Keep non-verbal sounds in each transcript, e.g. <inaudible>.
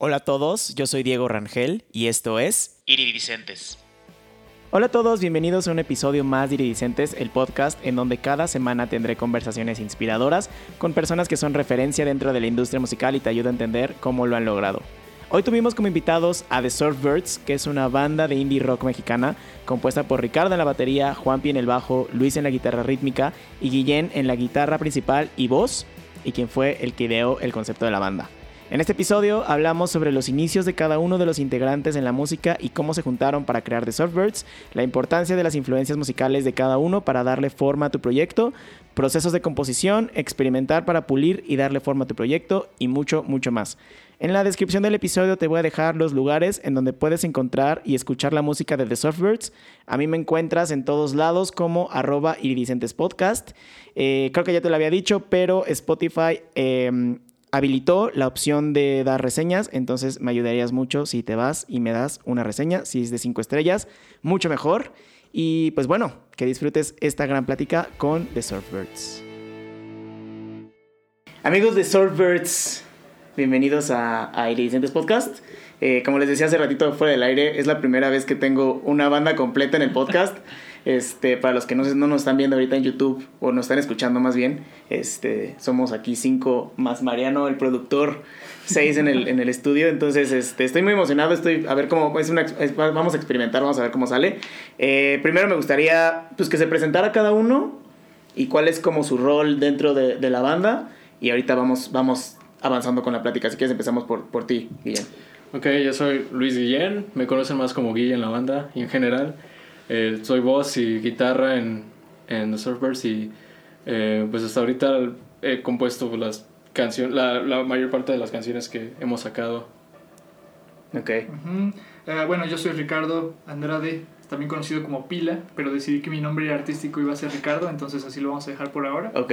Hola a todos, yo soy Diego Rangel y esto es Iridicentes. Hola a todos, bienvenidos a un episodio más de Iridicentes, el podcast en donde cada semana tendré conversaciones inspiradoras con personas que son referencia dentro de la industria musical y te ayuda a entender cómo lo han logrado. Hoy tuvimos como invitados a The Surfbirds, que es una banda de indie rock mexicana compuesta por Ricardo en la batería, Juanpi en el bajo, Luis en la guitarra rítmica y Guillén en la guitarra principal y voz, y quien fue el que ideó el concepto de la banda. En este episodio hablamos sobre los inicios de cada uno de los integrantes en la música y cómo se juntaron para crear The Surfbirds, la importancia de las influencias musicales de cada uno para darle forma a tu proyecto, procesos de composición, experimentar para pulir y darle forma a tu proyecto y mucho, mucho más. En la descripción del episodio te voy a dejar los lugares en donde puedes encontrar y escuchar la música de The Surfbirds. A mí me encuentras en todos lados como arroba iridicentespodcast. Eh, creo que ya te lo había dicho, pero Spotify... Eh, habilitó la opción de dar reseñas, entonces me ayudarías mucho si te vas y me das una reseña, si es de cinco estrellas, mucho mejor. Y pues bueno, que disfrutes esta gran plática con The Surfbirds. Amigos de Surfbirds, bienvenidos a, a Iridicentes Podcast. Eh, como les decía hace ratito fuera del aire, es la primera vez que tengo una banda completa en el podcast. <laughs> Este, para los que no, no nos están viendo ahorita en YouTube o nos están escuchando más bien, este, somos aquí cinco más Mariano, el productor, seis en el, estudio. Entonces, este, estoy muy emocionado. Estoy a ver cómo es una, vamos a experimentar, vamos a ver cómo sale. Eh, primero me gustaría pues, que se presentara cada uno y cuál es como su rol dentro de, la banda. Y ahorita vamos, avanzando con la plática. Así que empezamos por, ti, Guillén. Ok, yo soy Luis Guillén. Me conocen más como Guille en la banda en general. Eh, soy voz y guitarra en, en The Surfers y eh, pues hasta ahorita he compuesto las canciones, la, la, mayor parte de las canciones que hemos sacado. Ok. Uh -huh. uh, bueno, yo soy Ricardo Andrade, también conocido como Pila, pero decidí que mi nombre artístico iba a ser Ricardo, entonces así lo vamos a dejar por ahora. Ok.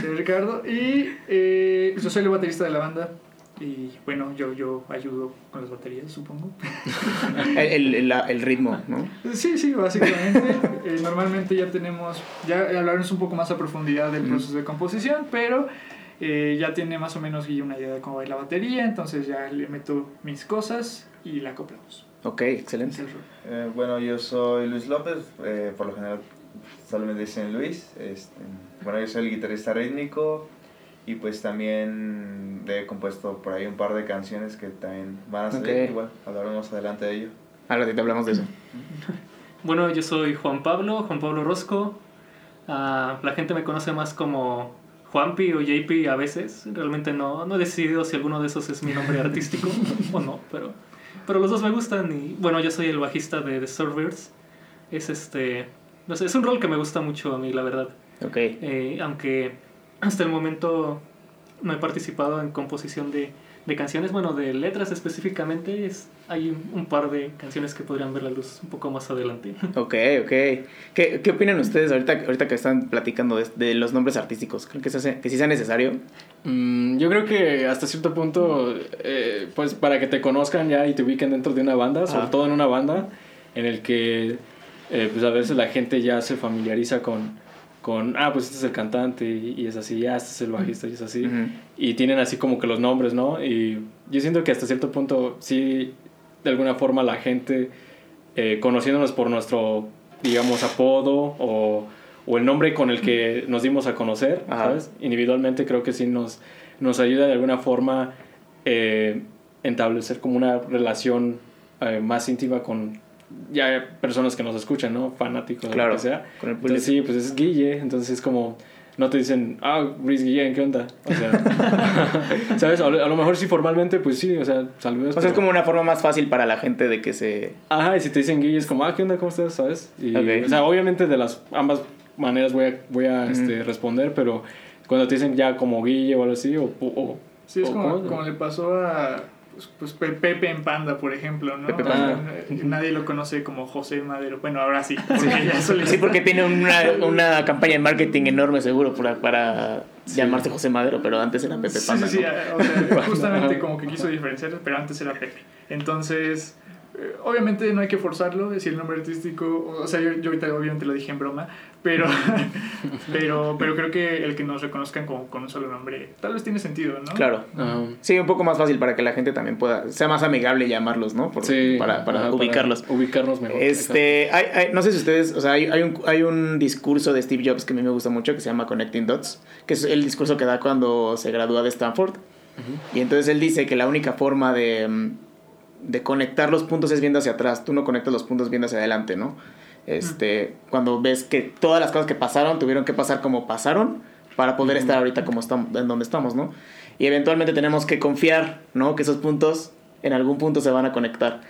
Soy Ricardo y eh, yo soy el baterista de la banda. Y bueno, yo, yo ayudo con las baterías, supongo. <laughs> el, el, el, ritmo, ¿no? Sí, sí, básicamente. eh, normalmente ya tenemos, ya hablaremos un poco más a profundidad del proceso de composición, pero eh, ya tiene más o menos una idea de cómo va la batería, entonces ya le meto mis cosas y la acoplamos. Ok, excelente. Eh, bueno, yo soy Luis López, eh, por lo general solo me dicen Luis. Este, bueno, yo soy el guitarrista rítmico y pues también he compuesto por ahí un par de canciones que también van a salir Ok. igual hablaremos adelante de ello Al ratito hablamos de eso. <laughs> Bueno, yo soy Juan Pablo, Juan Pablo Rosco. Ah, la gente me conoce más como Juanpi o JP a veces. Realmente no, no he decidido si alguno de esos es mi nombre artístico <laughs> o no, pero, pero los dos me gustan. Y bueno, yo soy el bajista de The Surfers. Es este. No sé, es un rol que me gusta mucho a mí, la verdad. Ok. Eh, aunque hasta el momento no he participado en composición de, de canciones, bueno, de letras específicamente. Es, hay un par de canciones que podrían ver la luz un poco más adelante. <laughs> Ok, ok. ¿Qué, qué opinan ustedes ahorita, ahorita que están platicando de, de los nombres artísticos? ¿Creen que, se hace, que sí sea necesario? Mm, yo creo que hasta cierto punto, eh, pues para que te conozcan ya y te ubiquen dentro de una banda, sobre Ah. todo en una banda en el que eh, pues a veces la gente ya se familiariza con, con ah, pues este es el cantante y, y es así, ya este es el bajista y es así. Y tienen así como que los nombres, ¿no? Y yo siento que hasta cierto punto sí, de alguna forma la gente, eh, conociéndonos por nuestro, digamos, apodo o, o el nombre con el que nos dimos a conocer, Ajá. ¿sabes? Individualmente creo que sí nos, nos ayuda de alguna forma eh, establecer como una relación eh, más íntima con ya personas que nos escuchan, ¿no? Fanáticos, Claro, lo que sea. con el. Entonces sí, pues es Guille, entonces es como no te dicen, ah, Luis Guillén, ¿qué onda? O sea, <laughs> <laughs> ¿sabes? A lo, a lo mejor sí formalmente, pues sí, o sea, saludos. O sea, pero- es como una forma más fácil para la gente de que se... Ajá, y si te dicen Guille, es como, ah, ¿qué onda? ¿Cómo estás? ¿Sabes? Y, Ok. O sea, obviamente de las ambas maneras voy a, voy a este, responder, pero cuando te dicen ya como Guille o algo así, o... o Sí, es o como, ¿cómo? como le pasó a pues, pues, Pe- Pepe en Panda, por ejemplo, ¿no? Pepe Panda. Eh, Nadie lo conoce como José Madero. Bueno, ahora sí. porque Sí, porque tiene una, una campaña de marketing enorme seguro para, para llamarse José Madero, pero antes era Pepe Panda. sí, sí, ¿no? o sea, <laughs> justamente como que quiso diferenciarse, pero antes era Pepe. Entonces, eh, obviamente no hay que forzarlo, decir el nombre artístico, o sea, yo, yo ahorita obviamente lo dije en broma, pero, <laughs> pero, pero creo que el que nos reconozcan con, con un solo nombre tal vez tiene sentido, ¿no? Claro. Sí, un poco más fácil para que la gente también pueda, sea más amigable llamarlos, ¿no? Por- Sí, para, para ubicarlos. ubicarnos mejor. Este, hay, hay- no sé si ustedes, o sea, hay, hay un, hay un discurso de Steve Jobs que a mí me gusta mucho que se llama Connecting Dots, que es el discurso que da cuando se gradúa de Stanford. Y entonces él dice que la única forma de, mm, de conectar los puntos es viendo hacia atrás, tú no conectas los puntos viendo hacia adelante, ¿no? Este, cuando ves que todas las cosas que pasaron tuvieron que pasar como pasaron para poder estar ahorita como estamos, en donde estamos, ¿no? Y eventualmente tenemos que confiar, ¿no? Que esos puntos en algún punto se van a conectar.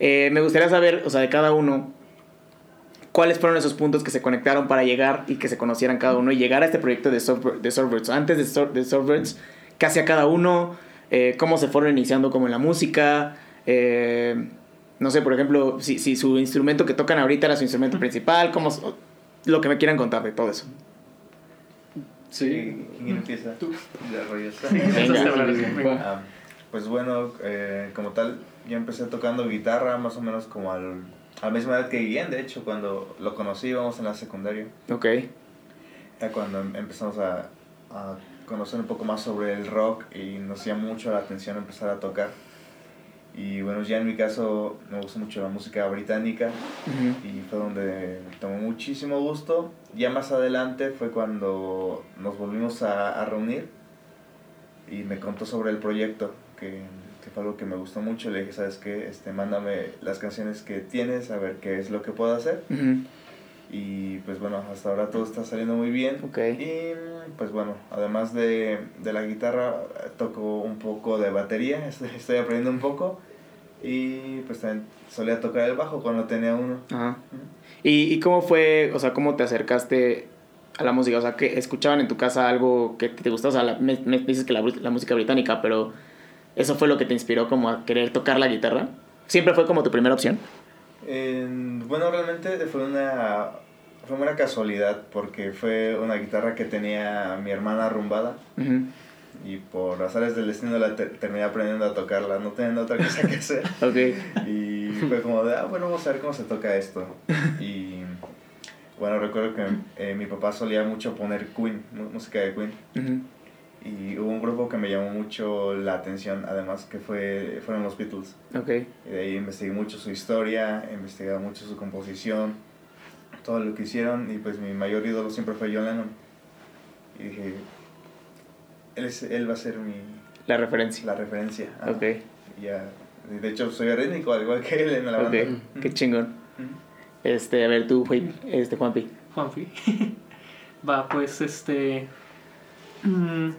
Eh, me gustaría saber, o sea, de cada uno, cuáles fueron esos puntos que se conectaron para llegar y que se conocieran cada uno y llegar a este proyecto de, Softbird- de Softbirds. Antes de, Soft- de Softbirds, ¿qué hacía cada uno? Eh, ¿Cómo se fueron iniciando como en la música? Eh, no sé, por ejemplo, si, si su instrumento que tocan ahorita era su instrumento principal, cómo, s- lo que me quieran contar de todo eso. Sí. ¿Quién empieza? Tú. Venga. Ah, pues bueno, eh, como tal, yo empecé tocando guitarra más o menos como al, a la misma edad que Guillén, de hecho, cuando lo conocí íbamos en la secundaria. Ok. Era cuando em- empezamos a, a conocer un poco más sobre el rock y nos llamó mucho la atención empezar a tocar. Y bueno, ya en mi caso me gusta mucho la música británica y fue donde tomé muchísimo gusto. Ya más adelante fue cuando nos volvimos a, a reunir y me contó sobre el proyecto, que, que fue algo que me gustó mucho. Le dije, ¿sabes qué? Este, mándame las canciones que tienes, a ver qué es lo que puedo hacer. Y pues bueno, hasta ahora todo está saliendo muy bien. Ok. Y pues bueno, además de, de la guitarra, toco un poco de batería, <laughs> estoy, aprendiendo un poco. Y pues también solía tocar el bajo cuando tenía uno. Ajá. ¿Y, ¿Y cómo fue, o sea, cómo te acercaste a la música? O sea, que escuchaban en tu casa algo que te gustaba, o sea, la- me, me dices que la, la música británica, pero ¿eso fue lo que te inspiró como a querer tocar la guitarra? ¿Siempre fue como tu primera opción? En- bueno, realmente fue una, fue una casualidad porque fue una guitarra que tenía mi hermana arrumbada y por azares del destino la ter- terminé aprendiendo a tocarla, no teniendo otra cosa que hacer. <laughs> Y fue como de, ah, bueno, vamos a ver cómo se toca esto. Y bueno, recuerdo que eh, mi papá solía mucho poner Queen, música de Queen. Y hubo un grupo que me llamó mucho la atención, además, que fue, fueron los Beatles. Ok. Y de ahí investigué mucho su historia, investigué mucho su composición, todo lo que hicieron. Y pues mi mayor ídolo siempre fue John Lennon. Y dije, él, es- él va a ser mi, La referencia. la referencia. Ah, Ok. y ya, de hecho, soy rítmico, al igual que él en la Ok. banda. Qué chingón. Este, a ver, tú, Juan- este, Juanpi. Juanfi. <laughs> Va, pues este. mm,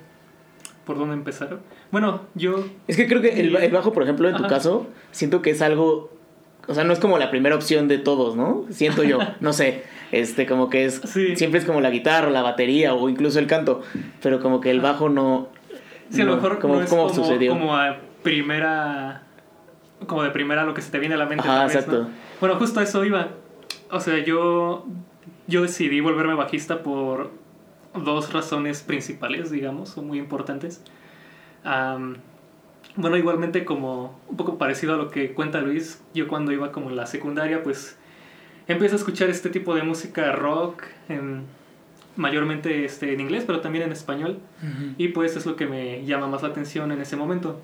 ¿Por dónde empezar? Bueno, yo. Es que creo que el, el bajo, por ejemplo, en tu Ajá. caso, siento que es algo. O sea, no es como la primera opción de todos, ¿no? Siento yo, <laughs> no sé. Este, como que es. Sí. Siempre es como la guitarra, la batería o incluso el canto. Pero como que el bajo no. Sí, a lo no- mejor ¿Cómo, no es como, sucedió? como a primera. Como de primera lo que se te viene a la mente. Vez, exacto. ¿no? Bueno, justo a eso iba. O sea, yo. Yo decidí volverme bajista por dos razones principales, digamos, o muy importantes. Am, bueno, igualmente como un poco parecido a lo que cuenta Luis, yo cuando iba como en la secundaria, pues empiezo a escuchar este tipo de música rock, en- mayormente este, en inglés, pero también en español. Ujú. Y pues es lo que me llama más la atención en ese momento.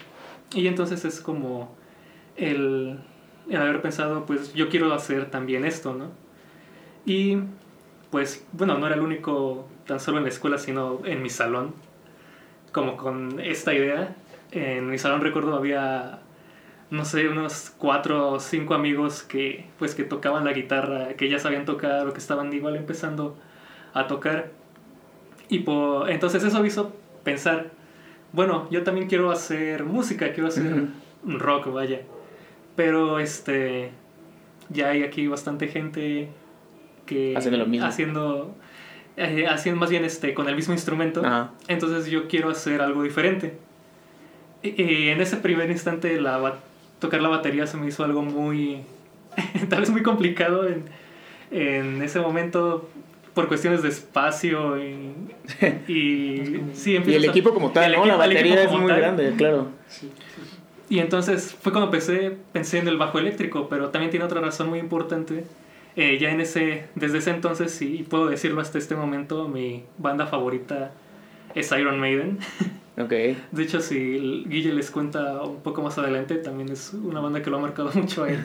Y entonces es como el, el haber pensado, pues yo quiero hacer también esto, ¿no? Y pues bueno, no era el único tan solo en la escuela, sino en mi salón, como con esta idea. En mi salón recuerdo había, no sé, unos cuatro o cinco amigos que pues que tocaban la guitarra, que ya sabían tocar o que estaban igual empezando a tocar. Y por, entonces eso me hizo pensar, bueno, yo también quiero hacer música, quiero hacer rock, vaya. Pero este ya hay aquí bastante gente que Haciendo lo mismo. haciendo eh, haciendo más bien este con el mismo instrumento. Ajá. Entonces yo quiero hacer algo diferente. Y, y en ese primer instante la tocar la batería se me hizo algo muy <laughs> tal vez muy complicado en, en ese momento por cuestiones de espacio y, <laughs> y sí Y el a- equipo como tal, ¿no? La equipo- el equipo batería es muy tal. grande, claro. Y entonces fue cuando pensé, pensé en el bajo eléctrico, pero también tiene otra razón muy importante. Eh, ya en ese, desde ese entonces, sí, puedo decirlo hasta este momento, mi banda favorita es Iron Maiden. <laughs> Ok. De hecho, si Guille les cuenta un poco más adelante, también es una banda que lo ha marcado <laughs> mucho a él.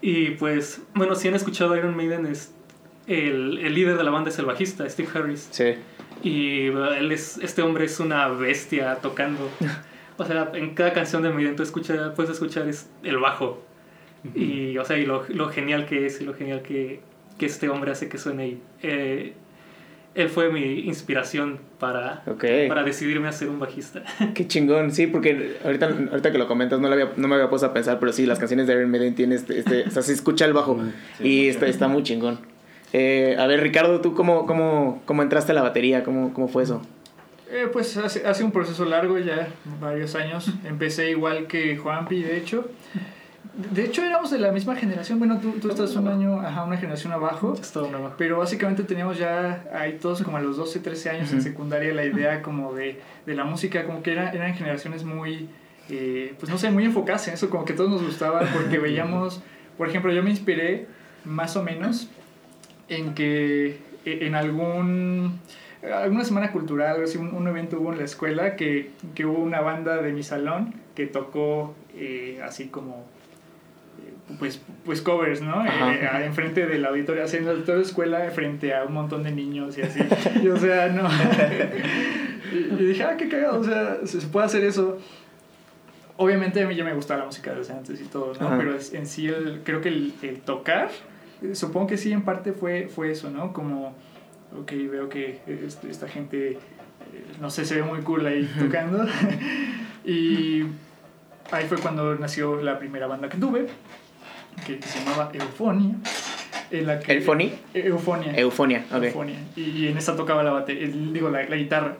Y pues, bueno, si han escuchado Iron Maiden, es el, el líder de la banda es el bajista, Steve Harris. Sí. Y uh, él es, este hombre es una bestia tocando. <laughs> O sea, en cada canción de Maiden tú escucha, puedes escuchar es el bajo. Y, o sea, y lo, lo genial que es y lo genial que, que este hombre hace que suene. Y, eh, él fue mi inspiración para, Ok. para decidirme a ser un bajista. <laughs> Qué chingón, sí, porque ahorita, ahorita que lo comentas no, lo había, no me había puesto a pensar, pero sí, las canciones de Iron Maiden tienen este, este o sea, se escucha el bajo y está, está muy chingón. Eh, a ver, Ricardo, ¿tú cómo, cómo, cómo entraste a la batería? ¿Cómo, cómo fue eso? Eh, pues hace, hace un proceso largo ya, varios años. Empecé igual que Juanpi, de hecho. De hecho, éramos de la misma generación. Bueno, tú, tú estás un año, ajá, una generación abajo. Es todo una bajo. Pero básicamente teníamos ya ahí todos como a los 12, 13 años en secundaria la idea como de, de la música, como que era, eran generaciones muy, eh, pues no sé, muy enfocadas en eso, como que todos nos gustaba porque <laughs> veíamos, por ejemplo, yo me inspiré más o menos en que e- en algún alguna semana cultural, algo así, un, un evento hubo en la escuela que, que hubo una banda de mi salón que tocó eh, así como pues, pues covers, ¿no? Eh, enfrente del auditorio, haciendo auditorio de escuela frente a un montón de niños y así. <laughs> Y, o sea, no. <laughs> y, y dije, ah, qué cagado, o sea, se, se puede hacer eso. Obviamente a mí ya me gustaba la música desde antes y todo, ¿no? Ajá. Pero en sí, el, creo que el, el tocar, eh, supongo que sí, en parte fue, fue eso, ¿no? Como, ok, veo que este- esta gente, eh, no sé, se ve muy cool ahí tocando. <laughs> y ahí fue cuando nació la primera banda que tuve, que, que se llamaba Eufonia. En la que, ¿Eufonia? Eufonia. Eufonia, ok. Eufonia. Y, y en esa tocaba la batería, digo, la, la guitarra.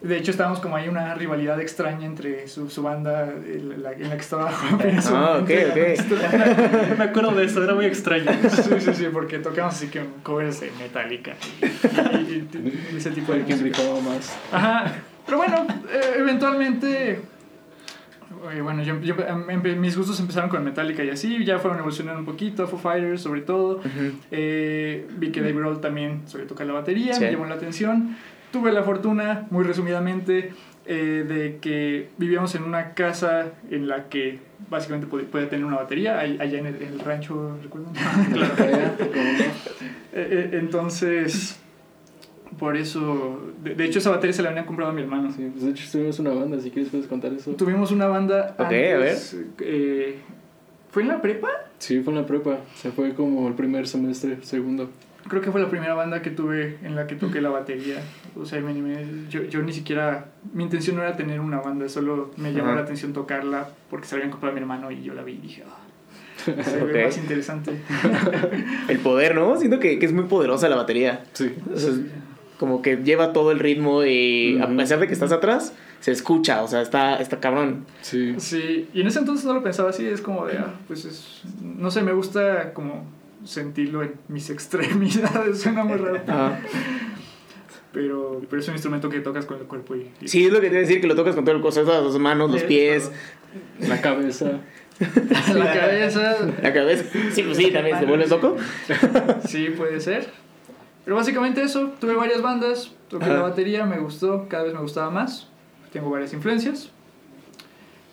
De hecho, estábamos como ahí una rivalidad extraña entre su, su banda, el- la, en la que estaba Juan Ah, momento, ok, ok. <laughs> Me acuerdo de eso, era muy extraño. Sí, sí, sí, porque tocamos así que covers de Metallica y, y- y- ese tipo de ¿Quién más? Ajá, pero bueno, eh, eventualmente, eh, bueno, yo, yo- em- em- mis gustos empezaron con Metallica y así, ya fueron evolucionando un poquito, Foo Fighters sobre todo. Eh, vi que Dave Grohl también sobre tocar la batería, Sí. me llamó la atención. Tuve la fortuna, muy resumidamente, eh, de que vivíamos en una casa en la que básicamente puede, puede tener una batería, allá en el, en el rancho, ¿recuerdan? <laughs> Claro. <laughs> Eh, entonces, por eso, de, de hecho esa batería se la habían comprado a mi hermano. Sí, pues de hecho tuvimos una banda, si quieres puedes contar eso. Tuvimos una banda Ok, a antes, eh, ¿Fue en la prepa? Sí, fue en la prepa, se fue como el primer semestre, segundo. Creo que fue la primera banda que tuve en la que toqué la batería. O sea, me animé. Yo, yo ni siquiera. Mi intención no era tener una banda, solo me llamó la atención tocarla porque se la habían comprado a mi hermano y yo la vi y dije, ah, <laughs> se ve más interesante. El poder, ¿no? Siento que, que es muy poderosa la batería. Sí. O sea, como que lleva todo el ritmo y a pesar de que estás atrás, se escucha, o sea, está, está cabrón. Sí. Sí, y en ese entonces no lo pensaba así, es como de, ah, pues es. No sé, me gusta como sentirlo en mis <laughs> extremidades, suena muy raro. Pero, pero es un instrumento que tocas con el cuerpo y. y- Sí, es lo que te iba a decir, que lo tocas con todo el coso, las manos, los pies, La cabeza. <laughs> La cabeza. la cabeza. Sí, pues sí, también, ¿te vuelves loco? Sí, puede ser. Pero básicamente eso, tuve varias bandas, toqué Ajá. la batería, me gustó, cada vez me gustaba más. Tengo varias influencias.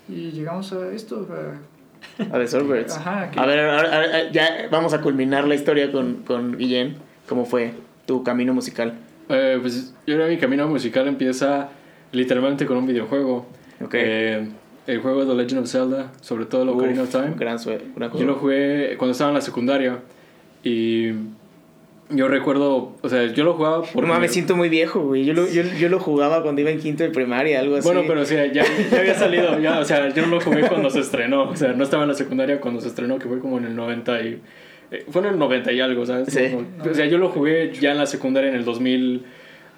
Y llegamos a esto. a- A The Soulbirds. Ajá, que- A ver, ahora- ahora- ya vamos a culminar la historia con, con Guillén. ¿Cómo fue tu camino musical? Eh, pues yo creo que mi camino musical empieza literalmente con un videojuego. Ok. Eh, el juego The Legend of Zelda, sobre todo el Ocarina of Time. Gran, gran Yo lo jugué cuando estaba en la secundaria y yo recuerdo, o sea, yo lo jugaba por... No mames, siento muy viejo, güey. Yo lo, yo, yo lo jugaba cuando iba en quinto de primaria, algo así. Bueno, pero o sea, ya, ya había salido, ya, o sea, yo no lo jugué cuando se estrenó, o sea, no estaba en la secundaria cuando se estrenó, que fue como en el 90 y... eh, fue en el 90 y algo, ¿sabes? Sí. Como- o sea, yo lo jugué ya en la secundaria en el 2000,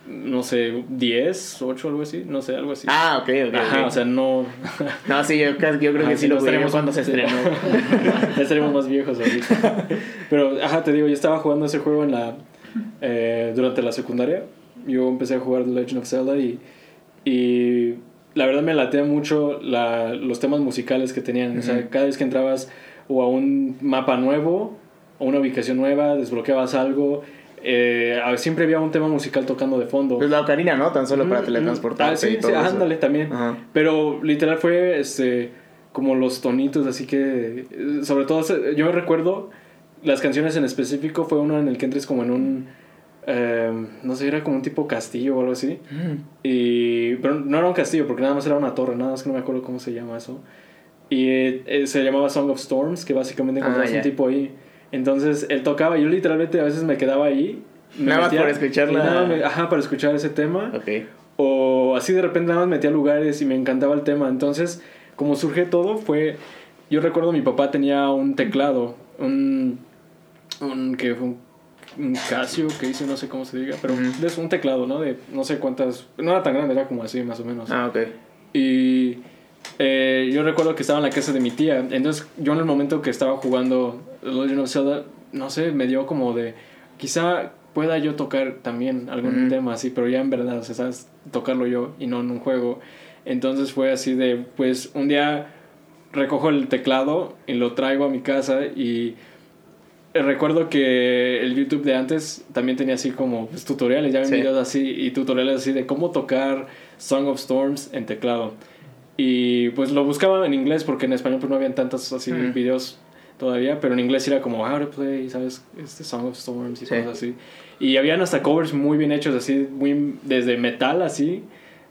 no sé, 10, 8, algo así, no sé, algo así. Ah, ok, ok. Ajá, ok. o sea, no... No, sí, yo, creo- yo creo que Ajá, sí lo estaríamos- cuando se estrenó. <laughs> ya estaremos más viejos ahorita. Pero, ajá, te digo, yo estaba jugando ese juego en la, eh, durante la secundaria. Yo empecé a jugar The Legend of Zelda y, y la verdad me latea mucho la, los temas musicales que tenían. O sea, cada vez que entrabas o a un mapa nuevo, o una ubicación nueva, desbloqueabas algo, eh, siempre había un tema musical tocando de fondo. Pues la ocarina, ¿no? Tan solo para Ujú, teletransportarse Ah, sí, y todo sí, eso. ándale también. Ajá. Pero literal fue este como los tonitos, así que eh, sobre todo yo me recuerdo las canciones en específico fue uno en el que entres como en un eh, no sé, era como un tipo castillo o algo así. Mm. Y pero no era un castillo porque nada más era una torre, nada más que no me acuerdo cómo se llama eso. Y eh, se llamaba Song of Storms, que básicamente Ah, encontrabas ya. un tipo ahí. Entonces él tocaba, yo literalmente a veces me quedaba ahí. me Nada más por escuchar y la- nada me- ajá, para escuchar ese tema. Ok. O así de repente nada más metía lugares y me encantaba el tema. Entonces, como surge todo, fue. Yo recuerdo mi papá tenía un teclado, un. un que fue un, un Casio que hice, no sé cómo se diga, pero es un teclado, ¿no? De no sé cuántas. No era tan grande, era como así más o menos. Ah, ok. Y eh, yo recuerdo que estaba en la casa de mi tía. Entonces, yo en el momento que estaba jugando Legend of Zelda, no sé, me dio como de. Quizá pueda yo tocar también algún tema así, pero ya en verdad, o sea, ¿sabes? Tocarlo yo y no en un juego. Entonces fue así de. Pues un día recojo el teclado y lo traigo a mi casa y. eh, Recuerdo que el YouTube de antes también tenía así como pues, tutoriales, ya ven Sí. videos así y tutoriales así de cómo tocar Song of Storms en teclado. Y pues lo buscaba en inglés porque en español pues no habían tantos así Mm. videos todavía, pero en inglés era como how to play, ¿sabes? Este Song of Storms y Sí. cosas así. Y habían hasta covers muy bien hechos, así, muy desde metal así,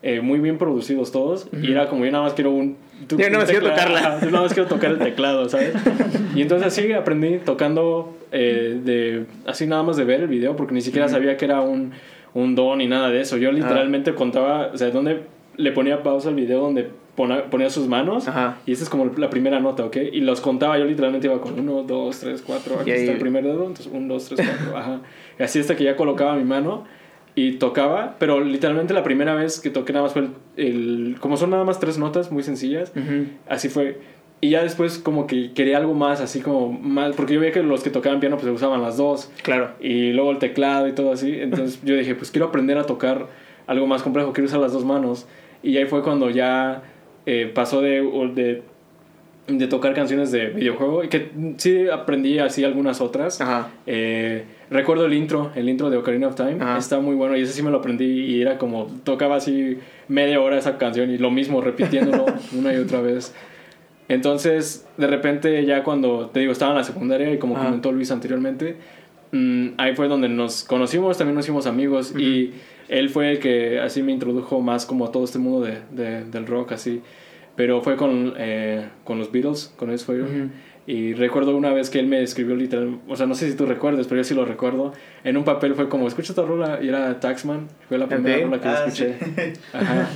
eh, muy bien producidos todos. Y era como yo nada más quiero un... Yo nada más quiero tocarla. Yo nada más quiero tocar el teclado, ¿sabes? <laughs> Y entonces así aprendí tocando eh, de así nada más de ver el video porque ni siquiera sabía que era un, un don ni nada de eso. Yo literalmente contaba, o sea, donde le ponía pausa al video donde ponía sus manos Ajá. y esta es como la primera nota, ¿ok? Y los contaba, yo literalmente iba con uno, dos, tres, cuatro, aquí Y ahí- está el primer dedo, entonces uno, dos, tres, cuatro, ajá. Y así hasta que ya colocaba mi mano y tocaba, pero literalmente la primera vez que toqué nada más fue el, el- como son nada más tres notas muy sencillas, Ujú. así fue. Y ya después como que quería algo más, así como más, porque yo veía que los que tocaban piano pues usaban las dos Claro. y luego el teclado y todo así. Entonces yo dije, pues quiero aprender a tocar algo más complejo, quiero usar las dos manos. Y ahí fue cuando ya eh, pasó de, de, de tocar canciones de videojuego y que sí aprendí así algunas otras. Ajá. Eh, recuerdo el intro, el intro de Ocarina of Time, Ajá. está muy bueno y ese sí me lo aprendí y era como, tocaba así media hora esa canción y lo mismo, repitiéndolo <laughs> una y otra vez. Entonces, de repente ya cuando, te digo, estaba en la secundaria y como Ajá. comentó Luis anteriormente, mm, ahí fue donde nos conocimos, también nos hicimos amigos y él fue el que así me introdujo más como a todo este mundo de, de- del rock así. Pero fue con, eh, con los Beatles, con ellos fue. Ujú. Y recuerdo una vez que él me escribió literal, o sea, no sé si tú recuerdes, pero yo sí lo recuerdo. En un papel fue como, escucha esta rola, y era Taxman, fue la primera rola que yo Ah, escuché. sí. Ajá.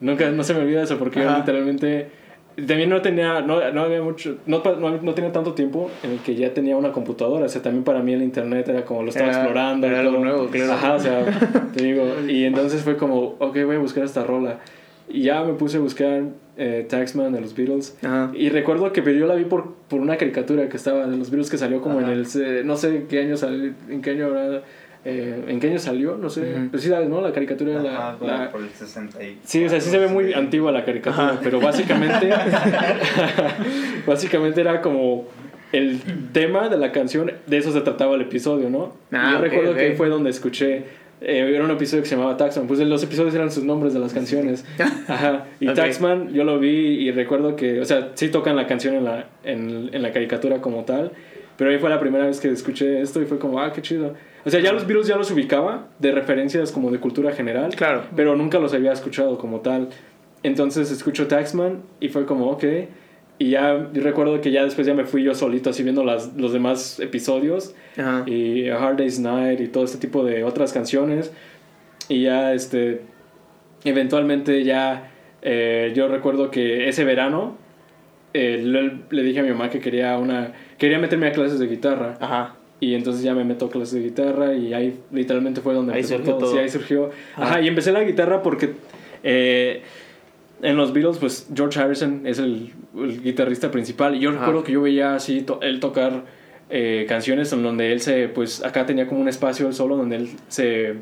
Nunca, no se me olvida eso, porque yo Ajá. literalmente, también no tenía, no, no había mucho, no, no, no tenía tanto tiempo en el que ya tenía una computadora, o sea, también para mí el internet era como lo estaba Era- explorando. y era algo todo. nuevo, claro. Ajá, o sea, <laughs> te digo, y entonces fue como, ok, voy a buscar esta rola. Y ya me puse a buscar eh, Taxman de los Beatles. Ajá. Y recuerdo que yo la vi por, por una caricatura que estaba de los Beatles que salió como Ajá. en el... se- No sé qué año salió, en qué año habrá, eh, ¿En qué año salió? No sé. Ujú. Pero sí sabes, ¿no? La caricatura... la- Ajá, como la- por el 60 y Sí, o sea, sí se ve muy antigua la caricatura, Ajá. pero básicamente... <laughs> <laughs> básicamente era como el tema de la canción, de eso se trataba el episodio, ¿no? Ah, y yo ok, recuerdo ok. que ahí fue donde escuché... eh, era un episodio que se llamaba Taxman, pues los episodios eran sus nombres de las canciones. <laughs> Ajá. Y Ok. Taxman yo lo vi y recuerdo que, o sea, sí tocan la canción en la, en, en la caricatura como tal, pero ahí fue la primera vez que escuché esto y fue como, ah, qué chido. O sea, ya los Beatles ya los ubicaba de referencias como de cultura general, Claro. pero nunca los había escuchado como tal. Entonces escucho Taxman y fue como, ok. Y ya recuerdo que ya después ya me fui yo solito así viendo las, los demás episodios Ajá. y A Hard Day's Night y todo este tipo de otras canciones. Y ya, este, eventualmente ya, eh, yo recuerdo que ese verano eh, le, le dije a mi mamá que quería una, quería meterme a clases de guitarra. Ajá. Y entonces ya me meto a clases de guitarra y ahí literalmente fue donde Ahí empezó surgió todo. Sí, ahí surgió. Ajá. Ajá, y empecé la guitarra porque eh, en los Beatles, pues George Harrison es el, el guitarrista principal. Y yo Ajá. recuerdo que yo veía así to- él tocar eh, canciones en donde él se, pues acá tenía como un espacio él solo donde él se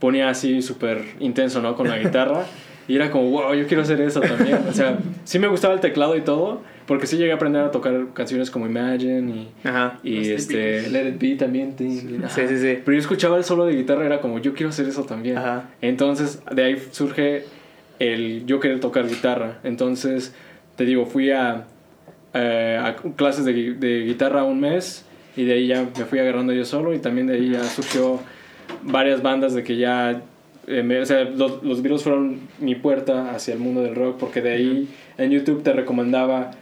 ponía así súper intenso, ¿no? Con la <laughs> guitarra. Y era como, wow, yo quiero hacer eso también. O sea, <laughs> sí me gustaba el teclado y todo, porque sí llegué a aprender a tocar canciones como Imagine y, Ajá. y Los este. Let It Be también. Sí, Sí, sí, sí. Pero yo escuchaba el solo de guitarra, era como, yo quiero hacer eso también. Ajá. Entonces, de ahí surge el yo querer tocar guitarra. Entonces, te digo, fui a, eh, a clases de, de guitarra un mes y de ahí ya me fui agarrando yo solo y también de ahí ya surgió varias bandas de que ya... eh, me- o sea, los, los Beatles fueron mi puerta hacia el mundo del rock porque de ahí en YouTube te recomendaba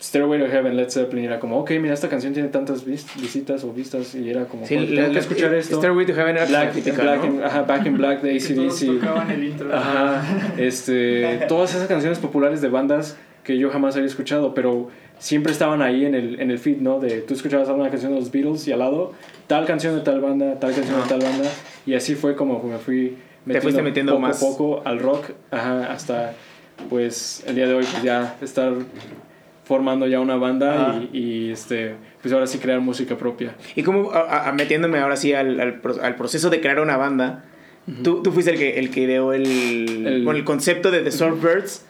Stairway to Heaven, Led Zeppelin y era como, ok, mira, esta canción tiene tantas vis- visitas o vistas y era como, Sí, "Joder, la- tengo que la- escuchar esto. Stairway to Heaven era Black, típica, Black ¿no? and- ajá, Back in Black de <laughs> ACDC. tocaban el intro. Ajá, este, todas esas canciones populares de bandas que yo jamás había escuchado, pero siempre estaban ahí en el, en el feed, ¿no? De tú escuchabas alguna canción de los Beatles y al lado, tal canción de tal banda, tal canción de tal banda, y así fue como me fui Te fuiste metiendo poco más. a poco al rock, ajá, hasta pues el día de hoy pues ya estar formando ya una banda y, y, este pues ahora sí crear música propia. Y como a- a- metiéndome ahora sí al, al, al proceso de crear una banda, tú, tú fuiste el que, el que ideó el, El- bueno, el concepto de The Surfbirds.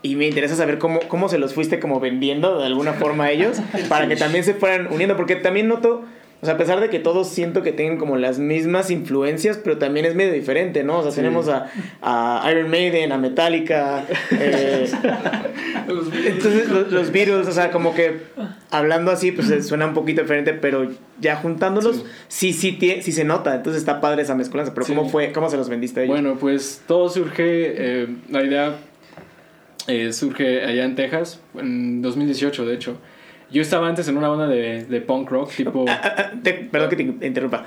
Y me interesa saber cómo, cómo se los fuiste como vendiendo de alguna forma a ellos <laughs> para que también se fueran uniendo. Porque también noto, o sea, a pesar de que todos siento que tienen como las mismas influencias, pero también es medio diferente, ¿no? O sea, Sí. tenemos a, a Iron Maiden, a Metallica, eh, <laughs> Los Beatles. entonces los, los Beatles, o sea, como que hablando así, pues eh, suena un poquito diferente, pero ya juntándolos, sí, sí, sí, se nota. Entonces está padre esa mezcolanza. Pero Sí. ¿cómo fue? ¿Cómo se los vendiste a ellos? Bueno, pues todo surge, eh, la idea eh, surge allá en Texas, en 2018 de hecho. Yo estaba antes en una banda de, de punk rock tipo... Ah, ah, te- perdón que te interrumpa.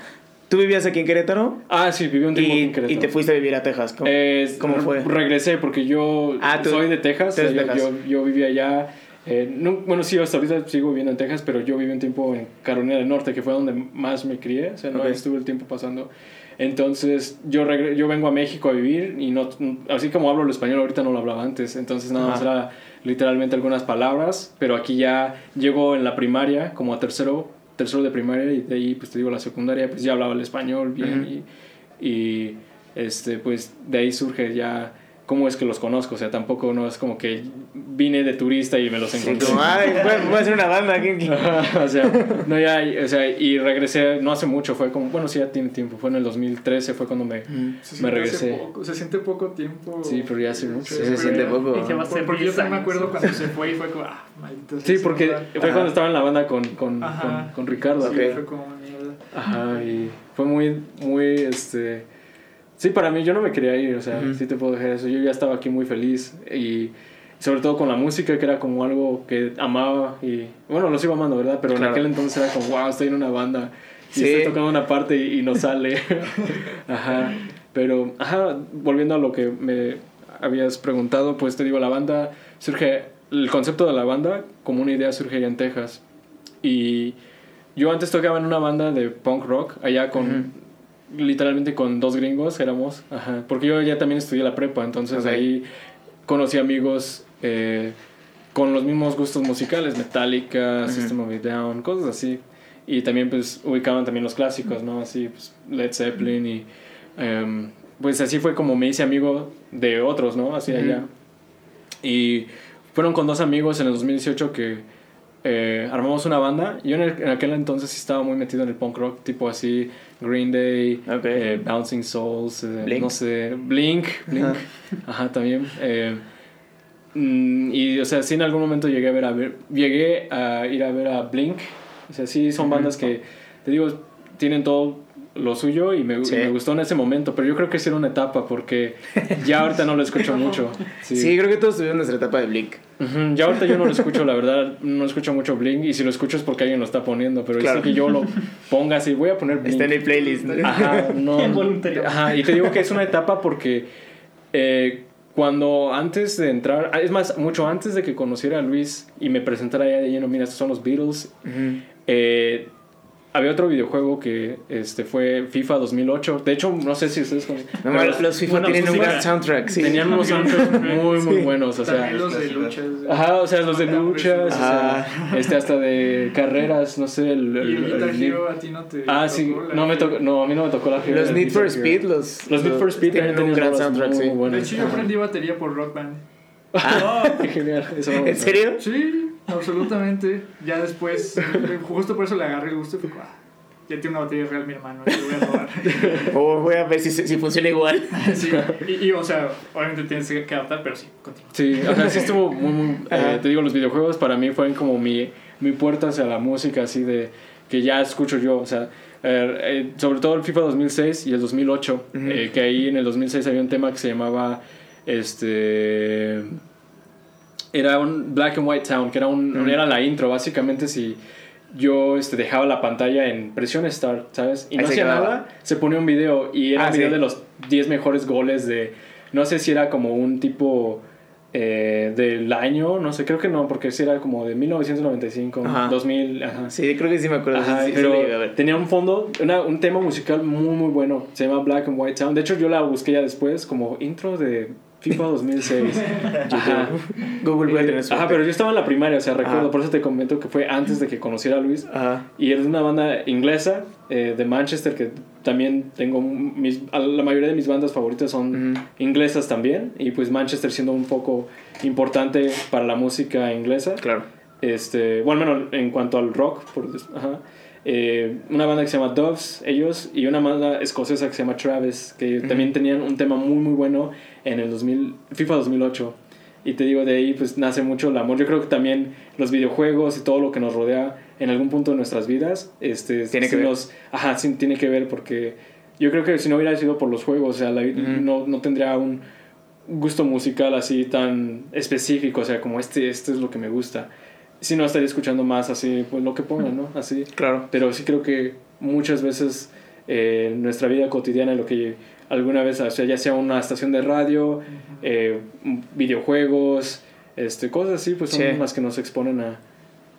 ¿Tú vivías aquí en Querétaro? Ah, sí, viví un tiempo Y, en Querétaro. y te fuiste a vivir a Texas. ¿Cómo, Eh, cómo fue? Regresé porque yo Ah, soy de Texas. yo, Texas. Yo, yo vivía allá. eh, no- bueno, sí, hasta ahorita sigo viviendo en Texas, pero yo viví un tiempo en Carolina del Norte, que fue donde más me crié. O sea, no estuve el tiempo pasando. Entonces, yo, regre- yo vengo a México a vivir y no, así como hablo el español, ahorita no lo hablaba antes. Entonces, nada más era literalmente algunas palabras, pero aquí ya llego en la primaria, como a tercero, tercero de primaria, y de ahí, pues te digo, la secundaria, pues ya hablaba el español bien y, y, este, pues de ahí surge ya cómo es que los conozco, o sea, tampoco no es como que vine de turista y me los Sí, encontré. como, ay, <laughs> voy, voy a hacer una banda. aquí". <laughs> o sea, no ya, o sea, y regresé no hace mucho, fue como, bueno, sí ya tiene tiempo, fue en el 2013 fue cuando me Se me regresé. hace poco, se siente poco tiempo. Sí, pero ya hace mucho. Sí, se siente poco. Y va a ser Porque yo 10 también me acuerdo cuando se fue y fue como, ah, maldito Sí, porque ¿verdad? fue Ajá. cuando estaba en la banda con, con, Ajá. con, con Ricardo. Sí, ok. fue como mierda. Ajá, y fue muy, muy, este... Sí, para mí yo no me quería ir, o sea, Ujú. sí te puedo dejar eso. Yo ya estaba aquí muy feliz y sobre todo con la música, que era como algo que amaba y, bueno, lo sigo amando, ¿verdad? Pero Claro. en aquel entonces era como, wow, estoy en una banda y Sí. estoy tocando una parte y, y no sale. <laughs> ajá, pero, ajá, volviendo a lo que me habías preguntado, pues te digo, la banda surge, el concepto de la banda como una idea surge allá en Texas. Y yo antes tocaba en una banda de punk rock, allá con, literalmente con dos gringos éramos, ajá, porque yo ya también estudié la prepa, entonces ahí conocí amigos eh, con los mismos gustos musicales, Metallica. System of a Down, cosas así. Y también pues ubicaban también los clásicos, ¿no? Así, pues, Led Zeppelin y... em, pues así fue como me hice amigo de otros, ¿no? Así allá. Y fueron con dos amigos en el 2018 que eh, armamos una banda. Yo en, el- en aquel entonces sí estaba muy metido en el punk rock, tipo así Green Day, eh, Bouncing Souls, eh, Blink. no sé, Blink, Blink, Ajá. ajá, también. mm, y o sea, sí en algún momento llegué a ver, a ver, llegué a ir a ver a Blink. O sea, sí son bandas que, te digo, tienen todo lo suyo y me, Sí. y me gustó en ese momento, pero yo creo que sí era una etapa porque <laughs> ya ahorita no lo escucho mucho. Sí. creo que todos tuvimos nuestra etapa de Blink. Ya ahorita yo no lo escucho, la verdad, no escucho mucho Blink y si lo escucho es porque alguien lo está poniendo, pero Claro. es que yo lo ponga así, voy a poner Blink. Está en el playlist. ¿no? Ajá, no. <laughs> Involuntario. Ajá, y te digo que es una etapa porque eh, cuando antes de entrar, ah, es más, mucho antes de que conociera a Luis y me presentara ya de lleno, mira, estos son los Beatles, eh, había otro videojuego que este fue FIFA 2008. De hecho, no sé si ustedes conocen. No, pero los, los FIFA bueno, tienen pues un ca- soundtrack, sí. Tenían unos soundtracks muy, muy Sí. buenos. O sea, También los de luchas. Ajá, o sea, los de luchas, o Ah. sea, este hasta de carreras, no sé, el, Y el- el Hero a ti no te. Ah, sí, la- no me tocó, no, a mí no me tocó la Los el Need for Hero. Speed, los, Los Need for Speed tienen un gran soundtrack, sí. De hecho, yo aprendí batería por Rock Band. <laughs> Qué genial, ¿En serio? Sí, absolutamente. Ya después, justo por eso le agarré el gusto. Fue, "Ah, ya tiene una batería real mi hermano, le voy a robar. <laughs> O voy a ver si, si funciona igual. <laughs> Sí, y, y, o sea, obviamente tienes que adaptar, pero sí, continúa. Sí, o sea, sí estuvo muy, muy... eh, te digo, los videojuegos para mí fueron como mi, mi puerta hacia la música, así de... Que ya escucho yo, o sea... eh, eh, sobre todo el FIFA 2006 y el 2008, Ujú. eh, que ahí en el 2006 había un tema que se llamaba... Este... Era un Black and White Town, que era, un, Ujú. era la intro, básicamente si yo este, dejaba la pantalla en presión Start, ¿sabes? Y no hacía nada, se ponía un video y era Ah, un video sí. de los 10 mejores goles de... No sé si era como un tipo eh, del año, no sé, creo que no, porque sí era como de 1995, Ajá. 2000, ajá. Sí, creo que sí me acuerdo. Ajá, sí, sí tenía un fondo, una- un tema musical muy muy bueno, se llama Black and White Town. De hecho yo la busqué ya después como intro de FIFA 2006. <laughs> Ajá. Google puede Eh. Ajá, pero yo estaba en la primaria, o sea, recuerdo, Ajá. por eso te comento que fue antes de que conociera a Luis. Ajá. Y es una banda inglesa eh, de Manchester que también tengo mis, la mayoría de mis bandas favoritas son inglesas también y pues Manchester siendo un poco importante para la música inglesa. Claro. Este, bueno, bueno, en cuanto al rock, por, ajá, eh, una banda que se llama Doves, ellos, y una banda escocesa que se llama Travis, que también tenían un tema muy, muy bueno en el 2000, FIFA 2008. Y te digo, de ahí pues nace mucho el amor. Yo creo que también los videojuegos y todo lo que nos rodea en algún punto de nuestras vidas, este, Tiene que ver. ajá, sí tiene que ver porque yo creo que si no hubiera sido por los juegos, o sea, la- Ujú. no, no tendría un gusto musical así tan específico, o sea, como este, este es lo que me gusta. Si no estaría escuchando más así, pues lo que pongan, ¿no? Así. Claro. Pero sí creo que muchas veces eh, en nuestra vida cotidiana, lo que alguna vez, o sea, ya sea una estación de radio, eh, videojuegos, este, cosas así, pues son Sí. las que nos exponen a,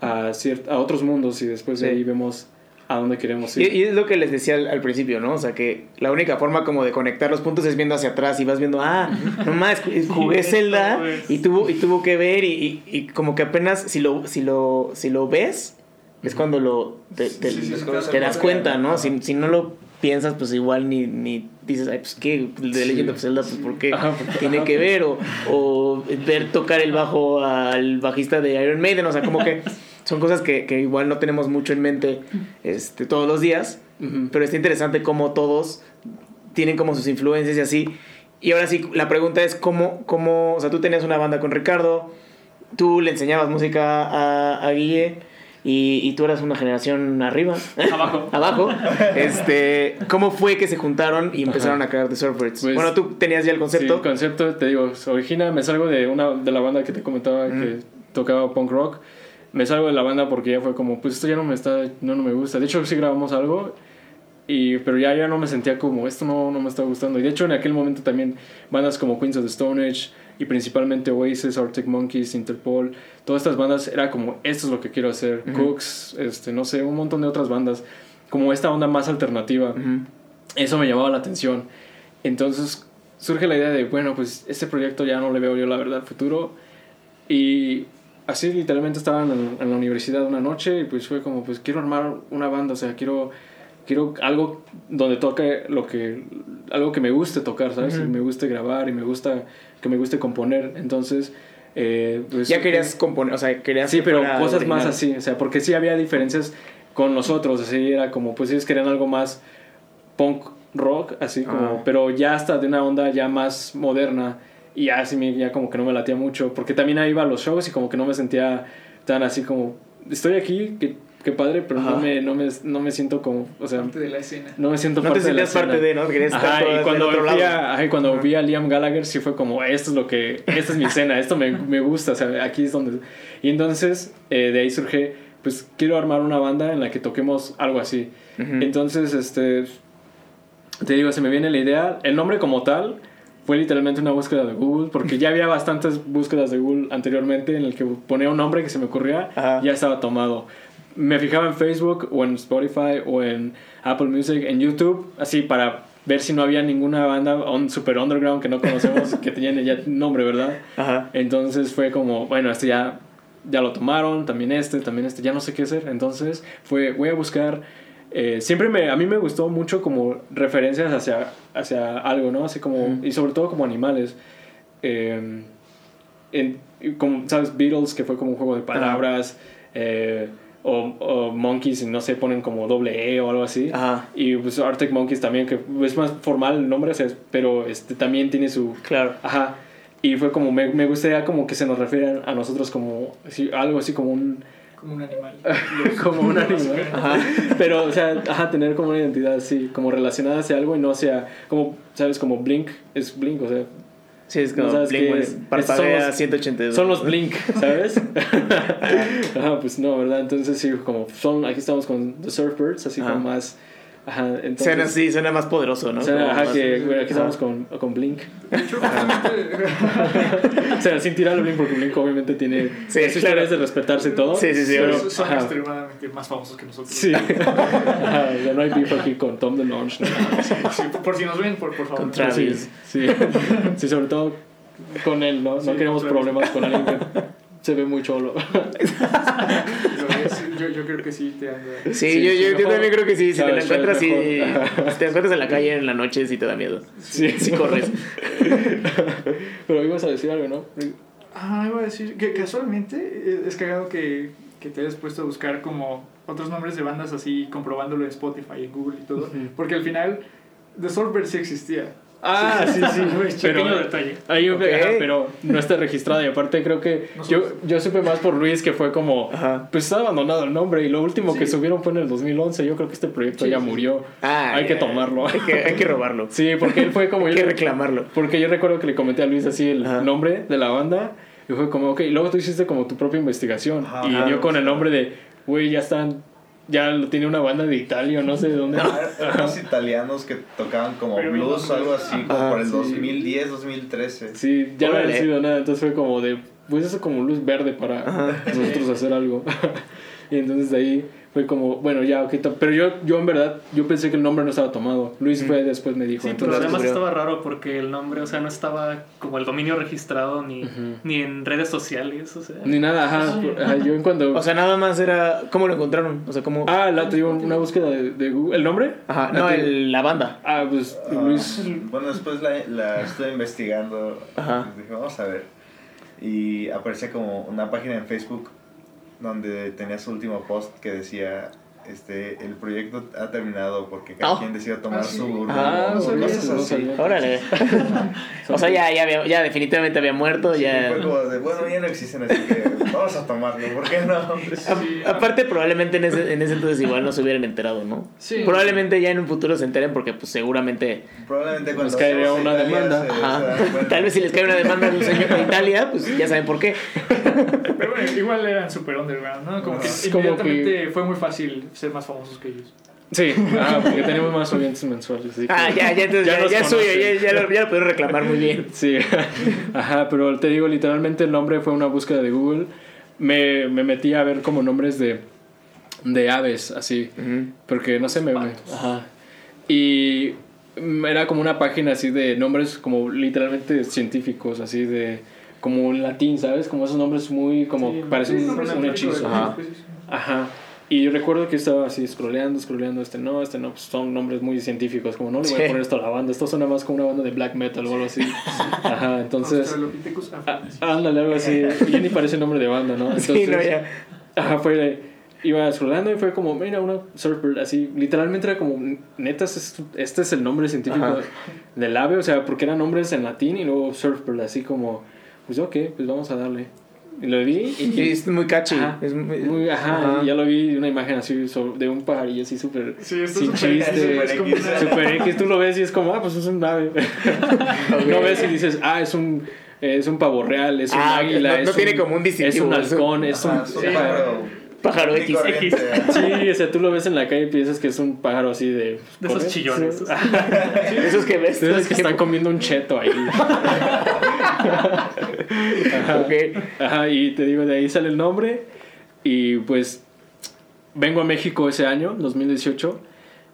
a, ciert- a otros mundos y después de Sí. ahí vemos a dónde queremos Y, ir. y es lo que les decía al, al principio, ¿no? O sea, que la única forma como de conectar los puntos es viendo hacia atrás y vas viendo, ah, nomás <laughs> jugué esto Zelda es. y tuvo, y tuvo que ver y, y- y como que apenas si lo, si lo, si lo ves, es cuando lo te, te- Sí, sí, sí, te das cuenta, ¿no? Si, si no lo piensas, pues igual ni, ni dices, ay, pues qué, de Legend of Zelda, pues por qué Ajá, porque- tiene que ver, o, o ver tocar el bajo al bajista de Iron Maiden, o sea, como que <laughs> son cosas que, que igual no tenemos mucho en mente este, todos los días, pero está interesante cómo todos tienen como sus influencias y así. Y ahora sí, la pregunta es cómo, cómo, o sea, tú tenías una banda con Ricardo, tú le enseñabas música a, a Guille y, y tú eras una generación arriba. Abajo. <laughs> Abajo. Este, ¿cómo fue que se juntaron y empezaron Ajá. a crear The Surfbirds? Pues- bueno, tú tenías ya el Sí, concepto. el concepto, te digo, origina, me salgo de una de la banda que te comentaba que tocaba punk rock. Me salgo de la banda porque ya fue como, pues esto ya no me está, no, no me gusta. De hecho, sí grabamos algo, y, pero ya, ya no me sentía como, esto no, no me está gustando. Y de hecho, en aquel momento también bandas como Queens of the Stone Age y principalmente Oasis, Arctic Monkeys, Interpol, todas estas bandas era como, esto es lo que quiero hacer. Ujú. Cooks, este, no sé, un montón de otras bandas, como esta onda más alternativa Ujú. eso me llamaba la atención. Entonces surge la idea de, bueno, pues este proyecto ya no le veo yo la verdad futuro. Y así literalmente estaba en, en la universidad una noche y pues fue como, pues quiero armar una banda, o sea, quiero, quiero algo donde toque lo que, algo que me guste tocar, ¿sabes? Y me guste grabar y me gusta, que me guste componer. Entonces, eh, pues, Ya querías componer, o sea, querías Sí, pero cosas más así, o sea, porque sí había diferencias con nosotros, así era como, pues ellos querían algo más punk rock, así como, pero ya hasta de una onda ya más moderna y ya así me- ya como que no me latía mucho, porque también ahí iba a los shows y como que no me sentía tan así como, estoy aquí, qué, qué padre, pero no me, no, me, no me siento como, o sea, Parte de la escena. no me siento No te parte de la sentías parte escena. de, ¿no? Querías estar Ajá, y cuando, otro vi lado. a, ajá, y cuando Ajá. vi a Liam Gallagher sí fue como, esto es lo que, esta es mi escena, esto me, me gusta, o sea, aquí es donde... Y entonces eh, de ahí surge, pues quiero armar una banda en la que toquemos algo así. Ujú. Entonces, este, te digo, se me viene la idea, el nombre como tal fue literalmente una búsqueda de Google, porque ya había bastantes búsquedas de Google anteriormente en el que ponía un nombre que se me ocurría, Ajá. ya estaba tomado. me fijaba en Facebook o en Spotify o en Apple Music, en YouTube, así para ver si no había ninguna banda on, super underground que no conocemos <laughs> que tenían ya nombre, ¿verdad? Ajá. Entonces fue como, bueno, este ya, ya lo tomaron, también este, también este, ya no sé qué hacer. Entonces fue, voy a buscar, eh, siempre me, a mí me gustó mucho como referencias hacia, hacia algo, ¿no? Así como, y sobre todo como animales. Eh, en, como, ¿sabes? Beatles, que fue como un juego de palabras. eh, o, o Monkeys, no sé, ponen como doble E o algo así. Ajá. Y pues Arctic Monkeys también, que es más formal el nombre, o sea, pero este, también tiene su... Claro. Ajá. Y fue como, me, me gustaría como que se nos refieran a nosotros como así, algo así como un... Como un animal. <laughs> como un animal. Ajá. Pero, o sea, ajá, tener como una identidad así, como relacionada hacia algo y no hacia, como, ¿sabes? Como Blink, es Blink, o sea, Sí, es como No sabes Blink, pues, es. parpadea Son los- 182. son los Blink, ¿sabes? <laughs> ajá, pues no, ¿verdad? Entonces sí, como son, aquí estamos con The Surfbirds, así Ajá. como más, ajá, entonces... Suena así, suena más poderoso, ¿no? Como ajá, más- que bueno, aquí Ajá. estamos con, con Blink. <laughs> O sea, sin tirar a Blink, porque Blink obviamente tiene Sí, sus claro. historias de respetarse y todo. Sí, sí, sí, pero, son, son ajá. extremadamente más famosos que nosotros. Sí. <laughs> Ajá, ya no hay beef aquí con Tom DeLonge. ¿no? Sí, por, por si nos ven, por, por favor. Con Travis. Sí, sí. Sí, sobre todo con él, ¿no? No Sí, queremos problemas con alguien que se ve muy cholo. <laughs> Yo, yo creo que sí te anda. Sí, Sí, yo, yo, también creo que sí. Si te encuentras, si te encuentras en la calle en la noche, sí te da miedo. Sí. Sí corres. <laughs> Pero ibas a decir algo, ¿no? Ah, iba a decir que casualmente eh, es cagado que, que te hayas puesto a buscar como otros nombres de bandas así, comprobándolo en Spotify, en Google y todo. Porque al final, The Soulbird sí existía. Ah, sí, sí. <laughs> Pequeño Pero, detalle. ahí, Ok. ajá, pero no está registrada. Y aparte creo que yo, yo supe más por Luis que fue como... Ajá. Pues está abandonado el nombre y lo último que subieron fue en el 2011. Yo creo que este proyecto Sí, ya sí. murió. Ah, Hay que tomarlo. Hay que, hay que robarlo. Sí, porque él fue como... <laughs> Hay yo- que reclamarlo. Porque yo recuerdo que le comenté a Luis así el Ajá. nombre de la banda y fue como, ok, y luego tú hiciste como tu propia investigación y dio con sí. el nombre de, güey, ya están, ya lo tiene una banda de Italia o no sé de dónde. No, eran unos italianos que tocaban como Pero blues o algo así, como Ajá, por el sí. 2010, 2013. Sí, ya no había sido nada, entonces fue como de, pues eso como luz verde para Ajá. nosotros hacer algo. <laughs> y entonces de ahí fue como, bueno, ya, ok, pero yo, yo en verdad, yo pensé que el nombre no estaba tomado. Luis fue después me dijo. Sí, pero además estaba raro porque el nombre, o sea, no estaba como el dominio registrado ni, ni en redes sociales, o sea. Ni nada, ajá, ajá, yo en cuando... O sea, nada más era. ¿Cómo lo encontraron? O sea, ¿cómo.? ah, la, te digo, una búsqueda de, de Google. ¿El nombre? Ajá, La no, el- la banda. Ah, pues Ah, Luis. Bueno, después la, la estuve investigando. Ajá. Dije, vamos a ver. Y aparecía como una página en Facebook donde tenía su último post que decía: este, El proyecto ha terminado porque cada Ah. quien decidió tomar Ah, sí. su rumbo. Ah, no. Órale. <laughs> <laughs> o sea, ya, ya, había- ya definitivamente había muerto. Sí, ya. fue como de, bueno, ya no existen, así que vamos a tomarlo, ¿por qué no? <laughs> Sí, A- aparte, probablemente en ese, en ese entonces igual no se hubieran enterado, ¿no? Sí. Probablemente ya en un futuro se enteren porque, pues, seguramente. Probablemente cuando Nos caería una Italia demanda. se-. Tal vez si les cae una demanda de un señor de Italia, pues ya saben por qué. Pero bueno, igual eran super underground, ¿no? Como que Es como inmediatamente fue muy fácil ser más famosos que ellos. Sí, ah, porque tenemos más oyentes mensuales. así que- Ah, ya, ya, entonces, ya, ya es suyo, ya, ya, lo, ya lo puedo reclamar muy bien. Sí, ajá, pero te digo, literalmente el nombre fue una búsqueda de Google. Me, me metí a ver como nombres de, de aves, así. Porque no sé, me. me- ajá. Y era como una página así de nombres como literalmente científicos, así de. Como en latín, ¿sabes? Como esos nombres muy. como Sí, parecen Sí, un, un hechizo. Ajá. Ajá. Y yo recuerdo que estaba así scrolleando, scrolleando, este no, este no, pues son nombres muy científicos, como no le voy Sí. a poner esto a la banda, esto suena más como una banda de black metal o algo así. <laughs> Ajá, entonces, Australopithecus ah, afarensis. ándale, algo así, y ni parece nombre de banda, ¿no? Entonces, Sí, no, ya. Ajá, fue, iba scrollando y fue como, mira, una surfbird, así, literalmente era como, neta, este, este es el nombre científico Ajá. del ave, o sea, porque eran nombres en latín y luego surfbird, así como, pues ok, pues vamos a darle. Y lo vi y... Y es muy catchy. Ajá, es muy, muy- ajá, ajá. y ya lo vi una imagen así sobre- de un pajarillo así súper Sí, sin es súper- chiste, súper X, tú lo ves y es como, ah, pues es un ave. <laughs> No ves y dices, ah, es un, es un pavo real, es un Ah, águila, no- es no un- tiene como un distintivo, Es un halcón, es un... Ajá, es un ajá. Pájaro Pájaro común y X. corriente. Sí, o sea, tú lo ves en la calle y piensas que es un pájaro así de... De esos chillones. Sí. <laughs> Esos que ves. Esos que están comiendo un cheto ahí. <laughs> Ajá. Ok. Ajá, y te digo, de ahí sale el nombre. Y pues vengo a México ese año, 2018,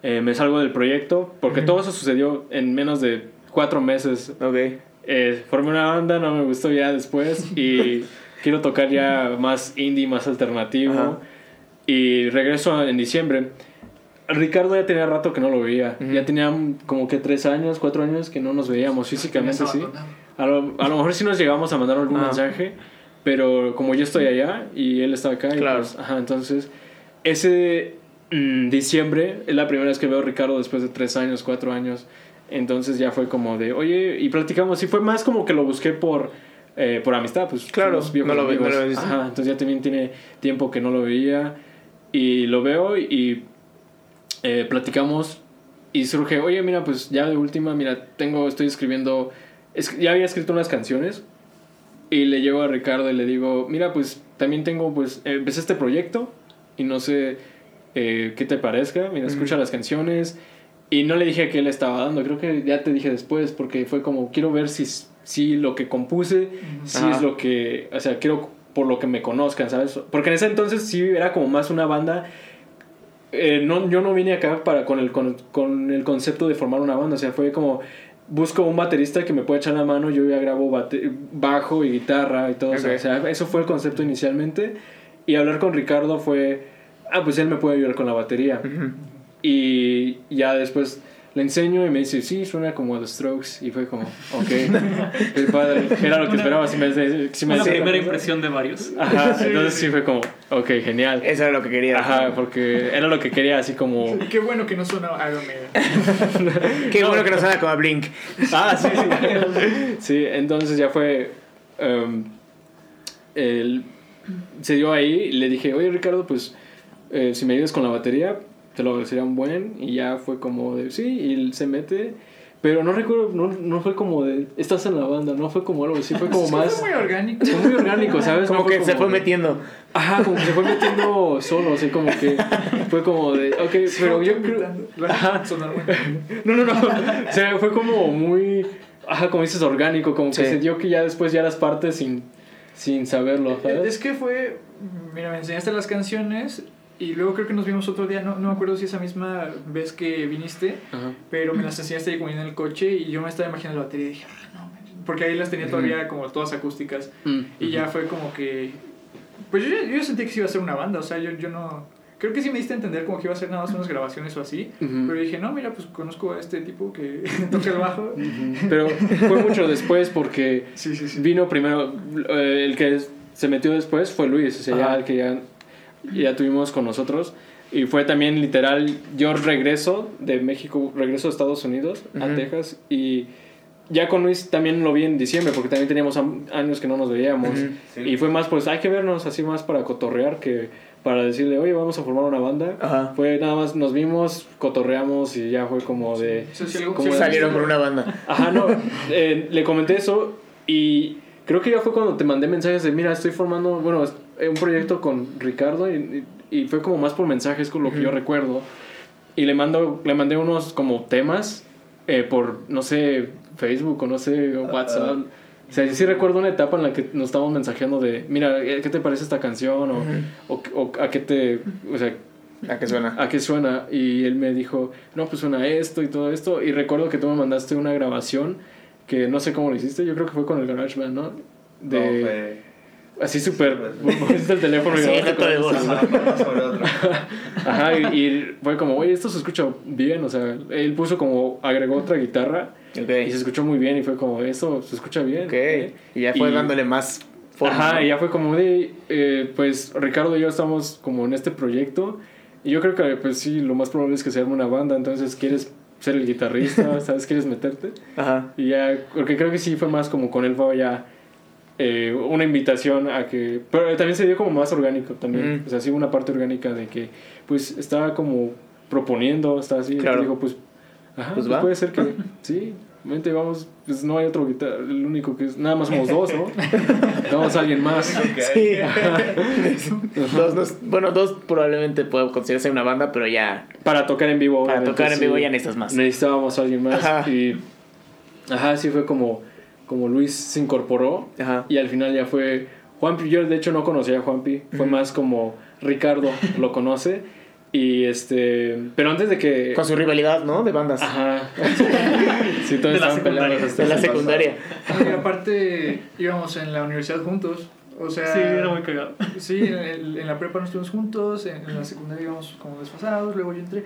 eh, me salgo del proyecto, porque todo eso sucedió en menos de cuatro meses. Ok. Eh, formé una banda, no me gustó ya después y <laughs> quiero tocar ya más indie, más alternativo. Ajá. Y regreso en diciembre. Ricardo ya tenía rato que no lo veía. Ya tenía como que tres años, cuatro años que no nos veíamos físicamente, sí. A lo, a lo mejor sí nos llegamos a mandar algún Ah. mensaje, pero como yo estoy allá y él está acá, y Claro. pues, ajá, entonces ese mm, diciembre es la primera vez que veo a Ricardo después de tres años, cuatro años. Entonces ya fue como de, oye, y platicamos. Y fue más como que lo busqué por, eh, por amistad, pues. Claro, no lo amigos. no lo ves. Ajá, entonces ya también tiene tiempo que no lo veía. Y lo veo y eh, platicamos. Y surge, oye, mira, pues ya de última, mira, tengo, estoy escribiendo. es- ya había escrito unas canciones. Y le llego a Ricardo y le digo, mira, pues también tengo, pues, eh, empecé este proyecto. Y no sé eh, qué te parezca. Mira, escucha las canciones. Y no le dije que él estaba dando, creo que ya te dije después, porque fue como, quiero ver si, si lo que compuse, si Ajá. es lo que, o sea, quiero por lo que me conozcan, ¿sabes? Porque en ese entonces sí era como más una banda. eh, no, yo no vine acá para, con, el, con, con el concepto de formar una banda, o sea, fue como, busco un baterista que me pueda echar la mano, yo ya grabo bate- bajo y guitarra y todo, eso. Ok. o sea, eso fue el concepto inicialmente. Y hablar con Ricardo fue, ah, pues él me puede ayudar con la batería. Y ya después le enseño y me dice, sí, suena como a The Strokes. Y fue como, ok, qué padre. Era lo que esperaba. Si me, si me decía- primera impresión de varios. Ajá, entonces sí fue como, ok, genial. Eso era lo que quería. Ajá, porque era lo que quería, así como... Qué bueno que no suena Iron Maiden. <laughs> Qué bueno que no suena como a Blink. Ah, sí, sí. <laughs> Sí, entonces ya fue... el- se dio ahí y le dije, oye Ricardo, pues eh, si me ayudas con la batería, te lo agradecería un buen. Y ya fue como de, sí, y él se mete. Pero no recuerdo, no, no fue como de, estás en la banda, no fue como algo así, fue <laughs> como Sí, más... Fue muy orgánico. Fue muy orgánico, ¿sabes? Como No que se fue de- metiendo. Ajá, como que se fue metiendo solo, así como que fue como de, ok, pero yo creo... Ajá. Sonar. <laughs> No, no, no. O sea, fue como muy. Ajá, como dices, orgánico. Como que Sí. se dio que ya después ya eras parte sin, sin saberlo, Es ¿sabes? que fue, mira, me enseñaste las canciones y luego creo que nos vimos otro día, no, no me acuerdo si esa misma vez que viniste, Ajá. pero me las enseñaste ahí como en el coche y yo me estaba imaginando la batería y dije, ah, no, man", porque ahí las tenía todavía como todas acústicas Mm, y ya fue como que, pues yo, yo sentí que sí iba a ser una banda, o sea, yo, yo no, creo que sí me diste a entender como que iba a ser nada más unas grabaciones o así, pero dije, no, mira, pues conozco a este tipo que <laughs> toca el bajo. Pero fue mucho después porque Sí, sí, sí. vino primero. eh, el que se metió después fue Luis, o sea, ya el que ya, ya tuvimos con nosotros. Y fue también literal, yo regreso de México, regreso a Estados Unidos, a Ujú. Texas, y ya con Luis también lo vi en diciembre, porque también teníamos am- años que no nos veíamos. Ujú. Sí. Y fue más, pues hay que vernos así más para cotorrear que para decirle, oye, vamos a formar una banda. Ajá. Fue nada más, nos vimos, cotorreamos y ya fue como de... ¿Cómo si- Salieron por una banda. Ajá, no, eh, le comenté eso y creo que ya fue cuando te mandé mensajes de, mira, estoy formando, bueno, un proyecto con Ricardo y, y fue como más por mensajes con lo que yo recuerdo. Y le, mando, le mandé unos como temas eh, por, no sé, Facebook o no sé, WhatsApp. O sea, sí recuerdo una etapa en la que nos estábamos mensajeando de, mira, eh, ¿qué te parece esta canción? O, o, o a qué te, o sea, ¿A qué suena? ¿a qué suena? Y él me dijo, no, pues suena esto y todo esto. Y recuerdo que tú me mandaste una grabación que no sé cómo lo hiciste, yo creo que fue con el GarageBand, ¿no? De, No, fue- así súper, pusiste el teléfono y Sí. Ajá, y, y fue como, oye, esto se escucha bien, o sea, él puso como, agregó otra guitarra y se escuchó muy bien y fue como, esto se escucha bien. Ok. ¿eh? Y ya fue Y- dándole más forma. Ajá, y ya fue como de, eh, pues Ricardo y yo estamos como en este proyecto y yo creo que pues sí, lo más probable es que se arme una banda, entonces quieres ser el guitarrista, <laughs> ¿sabes? ¿Quieres meterte? Ajá. Y ya, porque creo que sí fue más como con él fue ya eh, una invitación a que, pero también se dio como más orgánico también, Ujú. o sea, sí hubo una parte orgánica de que pues estaba como proponiendo, estaba así, Claro. y dijo pues, ajá, Pues pues, puede ser que, <laughs> sí. Vente, vamos, pues no hay otro guitarra, el único que es, nada más somos dos, ¿no? <laughs> Vamos a alguien más. Sí. <laughs> dos, dos- bueno, dos probablemente puedo considerarse una banda, pero ya Para tocar en vivo. para tocar en vivo sí. ya necesitas más. Necesitábamos a alguien más. Ajá. Y. Ajá, sí fue como. Como Luis se incorporó. Ajá. Y al final ya fue. Juanpi, yo de hecho no conocía a Juanpi. Fue más como. Ricardo lo conoce. Y este. Pero antes de que. Con su rivalidad, ¿no? De bandas. Ajá. <laughs> sí, todos De la secundaria. De la secundaria. Y aparte íbamos en la universidad juntos. O sea, Sí, era muy cagado. Sí, en, el- en la prepa nos estuvimos juntos, en, en la secundaria íbamos como desfasados, luego yo entré.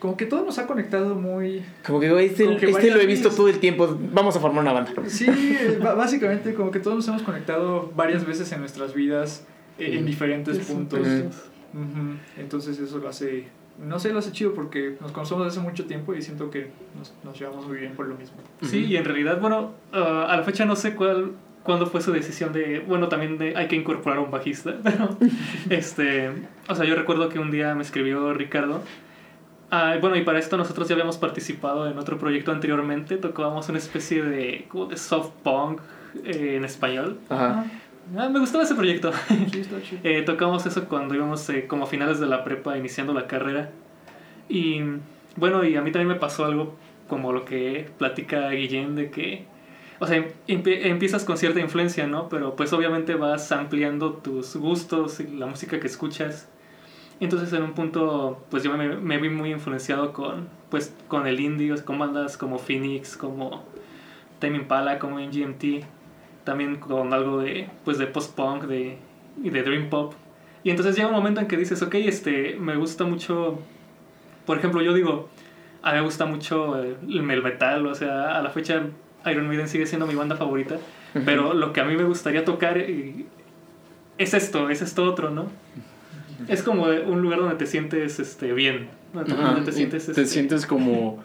Como que todo nos ha conectado muy... Como que, güey, este, Como que este lo he visto todo el tiempo. Vamos a formar una banda. Sí, eh, básicamente como que todos nos hemos conectado varias veces en nuestras vidas eh, en diferentes puntos. Ujú. Entonces eso lo hace, no sé, lo hace chido porque nos conocemos desde hace mucho tiempo y siento que nos, nos llevamos muy bien por lo mismo. Sí, y en realidad, bueno, ah, a la fecha no sé cuál cuándo fue su decisión de, bueno, también de, hay que incorporar a un bajista, <laughs> pero, este, o sea, yo recuerdo que un día me escribió Ricardo, ah, bueno, y para esto nosotros ya habíamos participado en otro proyecto anteriormente, tocábamos una especie de, como de soft punk eh, en español. Ajá. Ah, me gustaba ese proyecto. Sí, está chido. <laughs> Eh, tocamos eso cuando íbamos eh, como a finales de la prepa, iniciando la carrera. Y bueno, y a mí también me pasó algo como lo que platica Guillén de que, o sea, empie- empiezas con cierta influencia, ¿no? Pero pues obviamente vas ampliando tus gustos y la música que escuchas. Entonces en un punto, pues yo me, me vi muy influenciado con, pues, con el indie, con bandas como Phoenix, como Tame Impala, como MGMT, también con algo de, pues, de post-punk de, y de dream pop. Y entonces llega un momento en que dices, ok, este, me gusta mucho, por ejemplo, yo digo, a mí me gusta mucho el, el metal, o sea, a la fecha Iron Maiden sigue siendo mi banda favorita, pero lo que a mí me gustaría tocar es esto, es esto otro, ¿no? Es como un lugar donde te sientes este, bien, donde Ajá, te sientes... te este, sientes como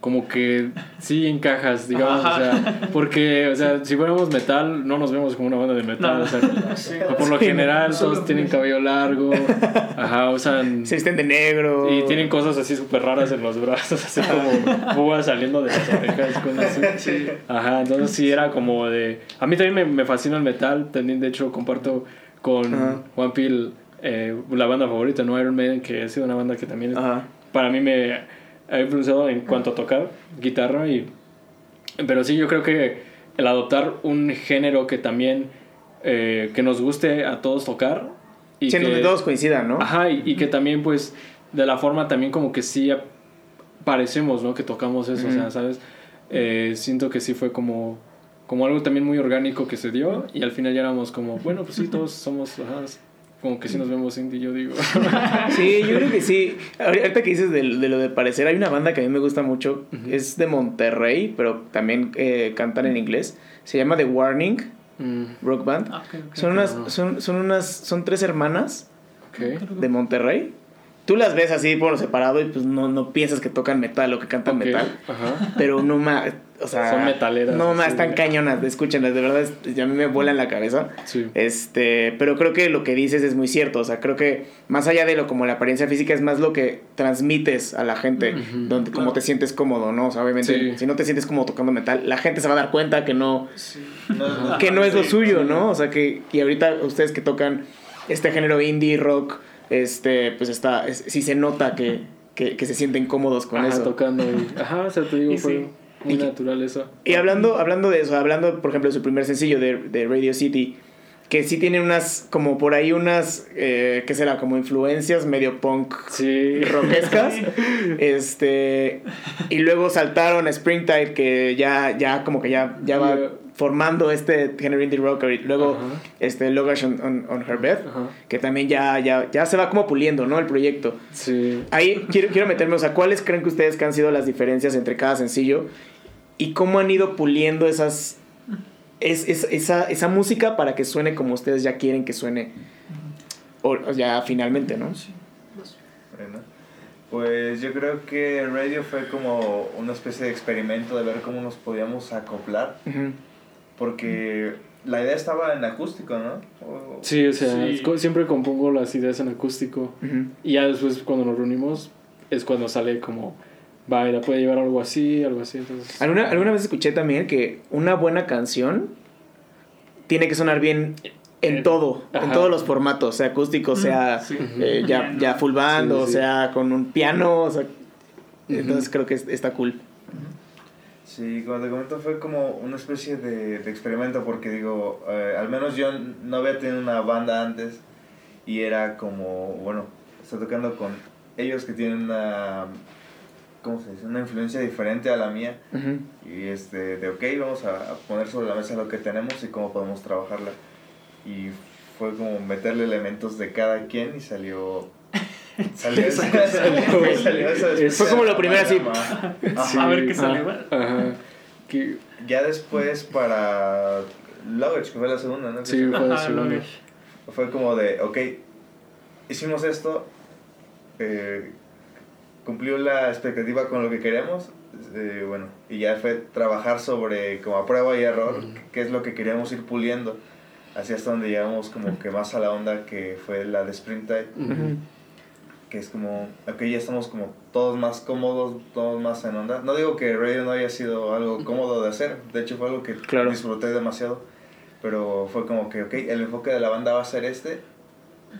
como que sí encajas, digamos, Ajá. o sea, porque, o sea, si fuéramos metal, no nos vemos como una banda de metal, No. o sea, <laughs> Sí. por lo Sí, general no, todos tienen cabello largo, ajá, usan Se visten de negro. y tienen cosas así súper raras en los brazos, así como púas saliendo de las orejas, cosas así. Sí. Ajá, entonces sí era como de... A mí también me, me fascina el metal, también de hecho comparto con. Juan Pil eh, la banda favorita, ¿no? Iron Maiden, que ha sido una banda que también Ajá. para mí me ha influenciado en cuanto a tocar guitarra y... Pero sí, yo creo que el adoptar un género que también... eh, que nos guste a todos tocar y Sí, que- donde todos coincidan, ¿no? Ajá, y, y que también, pues, de la forma también como que sí parecemos, ¿no? Que tocamos eso, o sea. ¿sabes? Eh, siento que sí fue como, como algo también muy orgánico que se dio y al final ya éramos como, bueno, pues sí, todos somos, ajá, como que sí nos vemos indie, yo digo. <laughs> Sí, yo creo que sí. Ahorita que dices de, de lo de parecer, hay una banda que a mí me gusta mucho. Es de Monterrey, pero también eh, cantan en inglés. Se llama The Warning Mm, Rock Band. ah. Son unas, son, son unas, son tres hermanas de Monterrey. Tú las ves así por separado y pues no, no piensas que tocan metal o que cantan metal. Ajá. Pero no más, o sea... Son metaleras, No más, así. están cañonas, escúchenlas, de verdad, es- a mí me vuelan la cabeza. Sí. Este, pero creo que lo que dices es muy cierto, o sea, creo que más allá de lo como la apariencia física es más lo que transmites a la gente, donde como claro. te sientes cómodo, ¿no? O sea, obviamente, Sí. si no te sientes cómodo tocando metal, la gente se va a dar cuenta que no, Sí. No, que no es lo sí, suyo, sí. ¿no? O sea, que y ahorita ustedes que tocan este género indie rock, este, pues está, es- sí se nota que, que, que se sienten cómodos con Ajá, eso. tocando y, ajá, o sea, te digo, <laughs> Y fue sí. muy Y natural eso. Y hablando, hablando de eso, hablando, por ejemplo, de su primer sencillo de, de Radio City, que sí tiene unas, como por ahí unas, eh, ¿qué será? Como influencias medio punk Sí. rockescas. <laughs> este, y luego saltaron a Springtide, que ya, ya como que ya, ya va. Formando este género indie rock. Y luego, Ajá. este, Luggage on, on- on Her Bed, que también ya, ya, ya se va como puliendo, ¿no? El proyecto. Sí. Ahí quiero, quiero meterme, o sea, ¿cuáles creen que ustedes que han sido las diferencias entre cada sencillo? ¿Y cómo han ido puliendo esas, es, es- esa, esa música para que suene como ustedes ya quieren que suene? O, o ya finalmente, ¿no? Bueno, pues yo creo que Radio fue como una especie de experimento de ver cómo nos podíamos acoplar, Ujú. Porque la idea estaba en acústico, ¿no? O- Sí, o sea, Sí. siempre compongo las ideas en acústico. Y ya después cuando nos reunimos es cuando sale como, va, la puede llevar algo así, algo así. Entonces, ¿Alguna, alguna vez escuché también que una buena canción tiene que sonar bien en Eh, todo, en todos los formatos, sea acústico, sea Sí. eh, ya, ya full band, Sí, o sea con un piano, o sea, Ujú. entonces creo que es- está cool. Sí, como te comento, fue como una especie de, de experimento porque digo, eh, al menos yo no había tenido una banda antes y era como, bueno, está tocando con ellos que tienen una, ¿cómo se dice? Una influencia diferente a la mía y este, de ok, vamos a a poner sobre la mesa lo que tenemos y cómo podemos trabajarla. Y fue como meterle elementos de cada quien y salió... Salió, Salió- <laughs> salió fue como lo primero así. Ajá. A ver qué Sí. Ah. Ajá. Que, Ya después para Luggage, que fue la segunda, ¿no? Sí, fue la segunda. fue como de, ok, hicimos esto, eh, cumplió la expectativa con lo que queríamos, eh, bueno, y ya fue trabajar sobre como a prueba y error, qué es lo que queríamos ir puliendo, así hasta donde llegamos como que más a la onda que fue la de Springtide, Ujú. Que es como, ok, ya estamos como todos más cómodos, todos más en onda. No digo que Radio no haya sido algo cómodo de hacer, de hecho fue algo que Claro. disfruté demasiado, pero fue como que, ok, el enfoque de la banda va a ser este.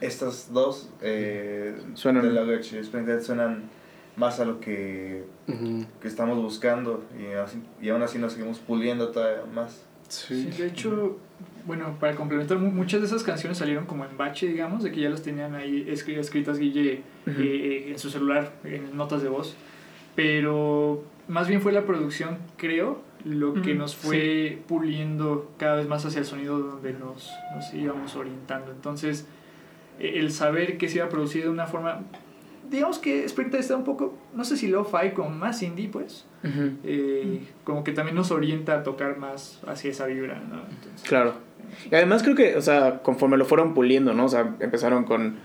Estas dos, eh, Suenan- de Luggage y Springtide, suenan más a lo que, Ujú. que estamos buscando y, así- y aún así nos seguimos puliendo todavía más. Sí, Sí. de hecho, bueno, para complementar, mu- muchas de esas canciones salieron como en bache, digamos, de que ya las tenían ahí escri- escritas Guille Ujú. eh, en su celular, en notas de voz. Pero más bien fue la producción, creo, lo que nos fue puliendo cada vez más hacia el sonido donde nos, nos íbamos orientando. Entonces, eh, el saber que se iba a producir de una forma. Digamos que Springtide está un poco, no sé si lo-fi, como más indie, pues. Eh, como que también nos orienta a tocar más hacia esa vibra, ¿no? Entonces, Claro. Y además creo que, o sea, conforme lo fueron puliendo, ¿no? O sea, empezaron con,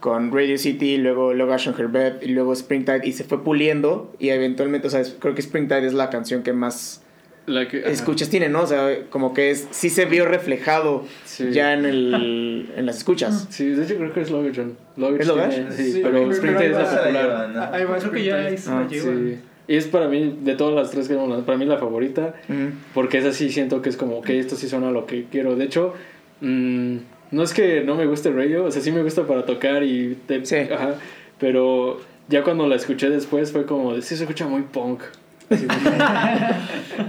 con Radio City, luego Luggage and Herbet, y luego Springtide, y se fue puliendo, y eventualmente, o sea, es- creo que Springtide es la canción que más La que, ajá. escuchas tiene, ¿no? O sea, como que es, sí se vio reflejado Sí. ya en, el, en las escuchas. <laughs> Sí, de hecho creo que es. Luggage ¿Es tiene- Sí, Sí, pero pero- Springtide es la popular. ahí va Creo que ya se Ah, es para mí, de todas las tres que para mí la favorita. Porque esa sí siento que es como, ok, esto sí suena a lo que quiero. De hecho, mm, no es que no me guste el radio, o sea, sí me gusta para tocar y... te- Sí. Ajá, pero ya cuando la escuché después fue como, sí se escucha muy punk.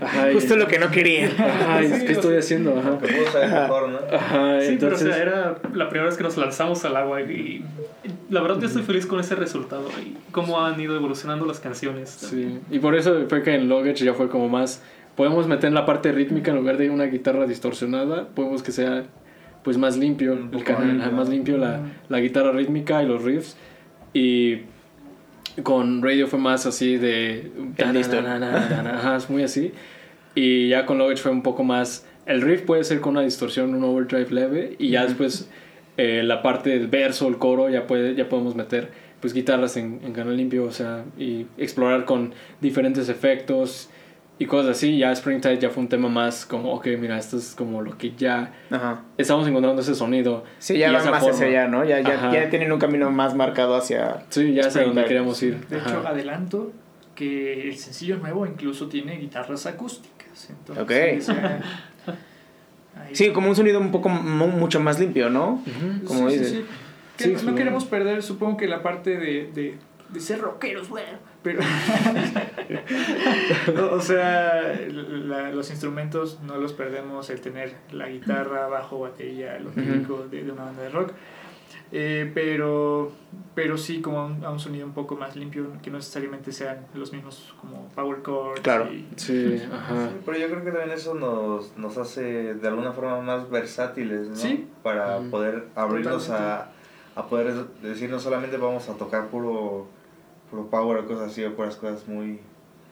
Ajá, Justo lo que no quería. Ajá, Sí, que o estoy sea- haciendo, ajá. Mejor, ¿no? Ajá, Sí, pero o entonces... sea, era la primera vez que nos lanzamos al agua y la verdad yo estoy feliz con ese resultado y cómo han ido evolucionando las canciones. Sí, y por eso fue que en Luggage ya fue como más... Podemos meter en la parte rítmica en lugar de una guitarra distorsionada, podemos que sea pues más limpio, el canal, más limpio la, la guitarra rítmica y los riffs. Y con Radio fue más así de... Ajá, es muy así. Y ya con Luggage fue un poco más... El riff puede ser con una distorsión, un overdrive leve, y ya después eh, la parte del verso, el coro, ya, puede, ya podemos meter pues guitarras en, en canal limpio, o sea, y explorar con diferentes efectos y cosas así. Ya Springtide ya fue un tema más como, ok, mira, esto es como lo que ya Ajá. estamos encontrando ese sonido. Sí, ya van más forma. hacia allá, ¿no? Ya, ya, ya tienen un camino más marcado hacia... Sí, ya es a donde queríamos ir. De Ajá. hecho, adelanto que el sencillo nuevo incluso tiene guitarras acústicas. Entonces, Ok. o sea, <laughs> ahí- Sí, como un sonido un poco mu- mucho más limpio, ¿no? Como Sí, sí, dices. sí. Que Sí, no claro. queremos perder, supongo que la parte de, de, de ser rockeros, bueno, pero... <laughs> o sea, la- los instrumentos no los perdemos, el tener la guitarra, bajo, batería, lo típico de, de una banda de rock. Eh, pero, pero sí como a un, a un sonido un poco más limpio, que no necesariamente sean los mismos como power chords. Claro. y- Sí, <laughs> ajá. Sí, pero yo creo que también eso nos, nos hace de alguna forma más versátiles, ¿no? Sí. Para poder abrirnos a, a poder decir no solamente vamos a tocar puro, puro power o cosas así, o puras cosas muy...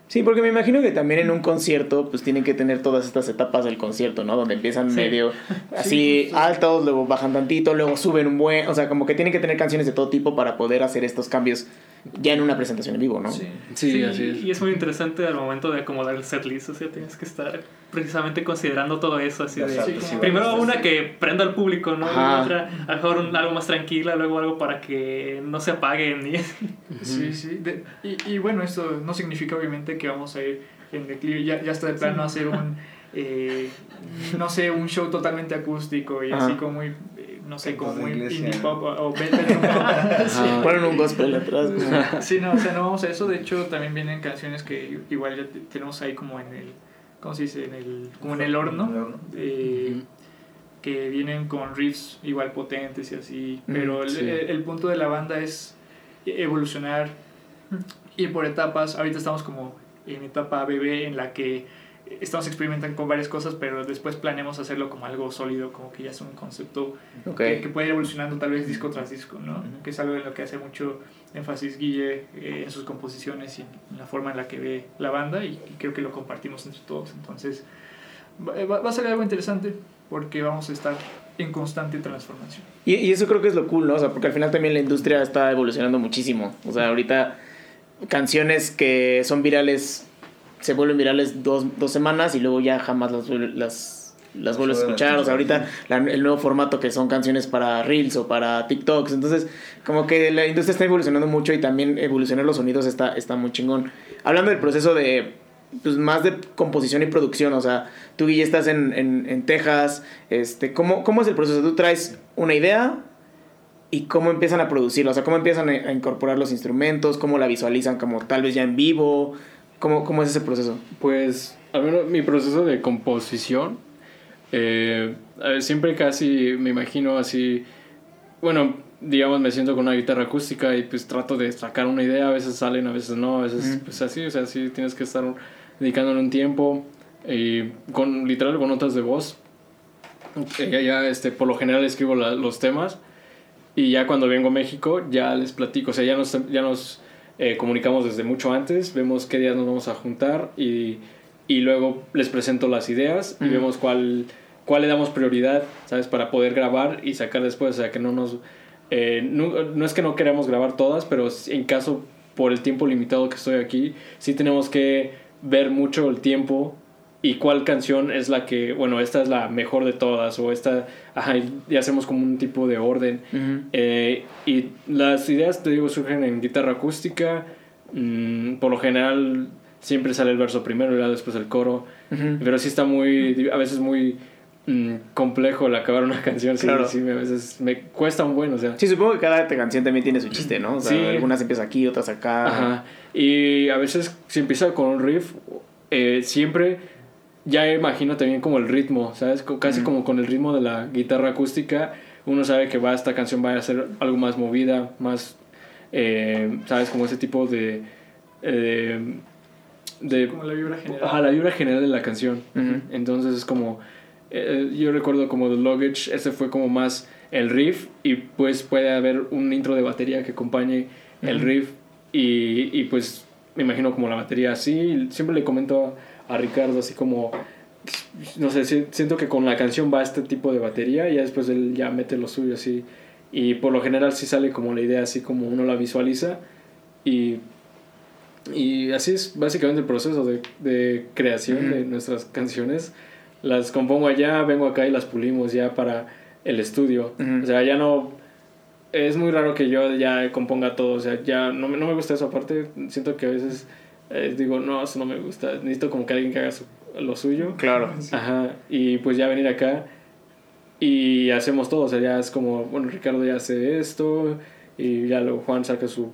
Sí, porque me imagino que también en un concierto pues tienen que tener todas estas etapas del concierto, ¿no? Donde empiezan Sí. medio <laughs> así altos, luego bajan tantito, luego suben un buen... O sea, como que tienen que tener canciones de todo tipo para poder hacer estos cambios ya en una presentación en vivo, ¿no? Sí. Sí, así es. Y es muy interesante al momento de acomodar el setlist, o sea, tienes que estar precisamente considerando todo eso, así de... Sí, Primero una que prenda al público, ¿no? Ajá. Y otra, a lo mejor un- algo más tranquila, luego algo para que no se apaguen. Y... <laughs> Sí, sí. De- y, y bueno, esto no significa obviamente que vamos a ir en declive, ya, ya está de plano a hacer un, eh, no sé, un show totalmente acústico y así como muy, no sé, como Cantos muy indie pop o, o bedroom pop. Ponen un gospel atrás. <laughs> Sí, no, o sea, no vamos a eso. De hecho, también vienen canciones que igual ya te- tenemos ahí como en el, ¿cómo se dice? En el, como en el horno. Eh, que vienen con riffs igual potentes y así, Mm, pero sí. el- el punto de la banda es evolucionar, ir por etapas, ahorita estamos como en etapa bebé en la que estamos experimentando con varias cosas, pero después planeamos hacerlo como algo sólido, como que ya es un concepto Ok. que, que puede ir evolucionando tal vez disco tras disco, ¿no? Ujú. Que es algo en lo que hace mucho énfasis Guille eh, en sus composiciones y en la forma en la que ve la banda y, y creo que lo compartimos entre todos. Entonces va, va- va a ser algo interesante porque vamos a estar en constante transformación. Y, y eso creo que es lo cool, ¿no? O sea, porque al final también la industria está evolucionando muchísimo. O sea, ahorita canciones que son virales se vuelven virales dos, dos semanas y luego ya jamás las, las, las vuelves a escuchar. O sea, ahorita la- el nuevo formato que son canciones para Reels o para TikToks. Entonces, como que la industria está evolucionando mucho y también evolucionar los sonidos está, está muy chingón. Hablando del proceso de pues más de composición y producción, o sea, tú Guille estás en, en, en Texas, este, ¿cómo, ¿cómo es el proceso? Tú traes una idea y cómo empiezan a producirla, o sea, cómo empiezan a, a incorporar los instrumentos, cómo la visualizan como tal vez ya en vivo, ¿cómo, cómo es ese proceso? Pues, al menos mi proceso de composición, eh, a ver, siempre casi me imagino así, bueno, digamos, me siento con una guitarra acústica y pues trato de sacar una idea, a veces salen, a veces no, a veces Ujú. pues así, o sea, sí tienes que estar dedicándole un tiempo y con literal con notas de voz. Eh, Ya, ya, este, por lo general escribo la- los temas y ya cuando vengo a México ya les platico, o sea, ya nos, ya nos eh, comunicamos desde mucho antes, vemos qué días nos vamos a juntar y, y luego les presento las ideas y vemos cuál, cuál le damos prioridad, ¿sabes? Para poder grabar y sacar después, o sea, que no nos... eh, no, no es que no queramos grabar todas, pero en caso, por el tiempo limitado que estoy aquí, sí tenemos que ver mucho el tiempo y cuál canción es la que, bueno, esta es la mejor de todas o esta, ajá, y- hacemos como un tipo de orden. Eh, y las ideas, te digo, surgen en guitarra acústica. mm, por lo general, siempre sale el verso primero y luego después el coro. Pero sí está muy, a veces muy mm, complejo el acabar una <laughs> canción. Sí, Claro. sí, a veces me cuesta un buen, o sea. Sí, supongo que cada canción también tiene su chiste, ¿no? O sea, Sí. algunas empieza aquí, otras acá. Ajá. Y a veces, si empieza con un riff, eh, siempre ya imagino también como el ritmo, ¿sabes? Casi como con el ritmo de la guitarra acústica, uno sabe que va, esta canción va a ser algo más movida, más, eh, ¿sabes? Como ese tipo de... eh, de Como la vibra general. Ajá, la vibra general de la canción. Entonces es como. eh, yo recuerdo como The Luggage, ese fue como más el riff, y pues puede haber un intro de batería que acompañe el riff, y, y pues me imagino como la batería así. Siempre le comento a, Ricardo así como. No sé, si- siento que con la canción va este tipo de batería, y ya después él ya mete lo suyo así. Y por lo general sí sale como la idea así como uno la visualiza, y y así es básicamente el proceso de, de creación de nuestras canciones. Las compongo allá, vengo acá y las pulimos ya para el estudio. O sea, ya no... Es muy raro que yo ya componga todo. O sea, ya no, me- no me gusta eso. Aparte, siento que a veces eh, digo, no, eso no me gusta. Necesito como que alguien que haga su- lo suyo. Claro. Ajá. Y pues ya venir acá y hacemos todo. O sea, ya es como, bueno, Ricardo ya hace esto y ya luego Juan saca su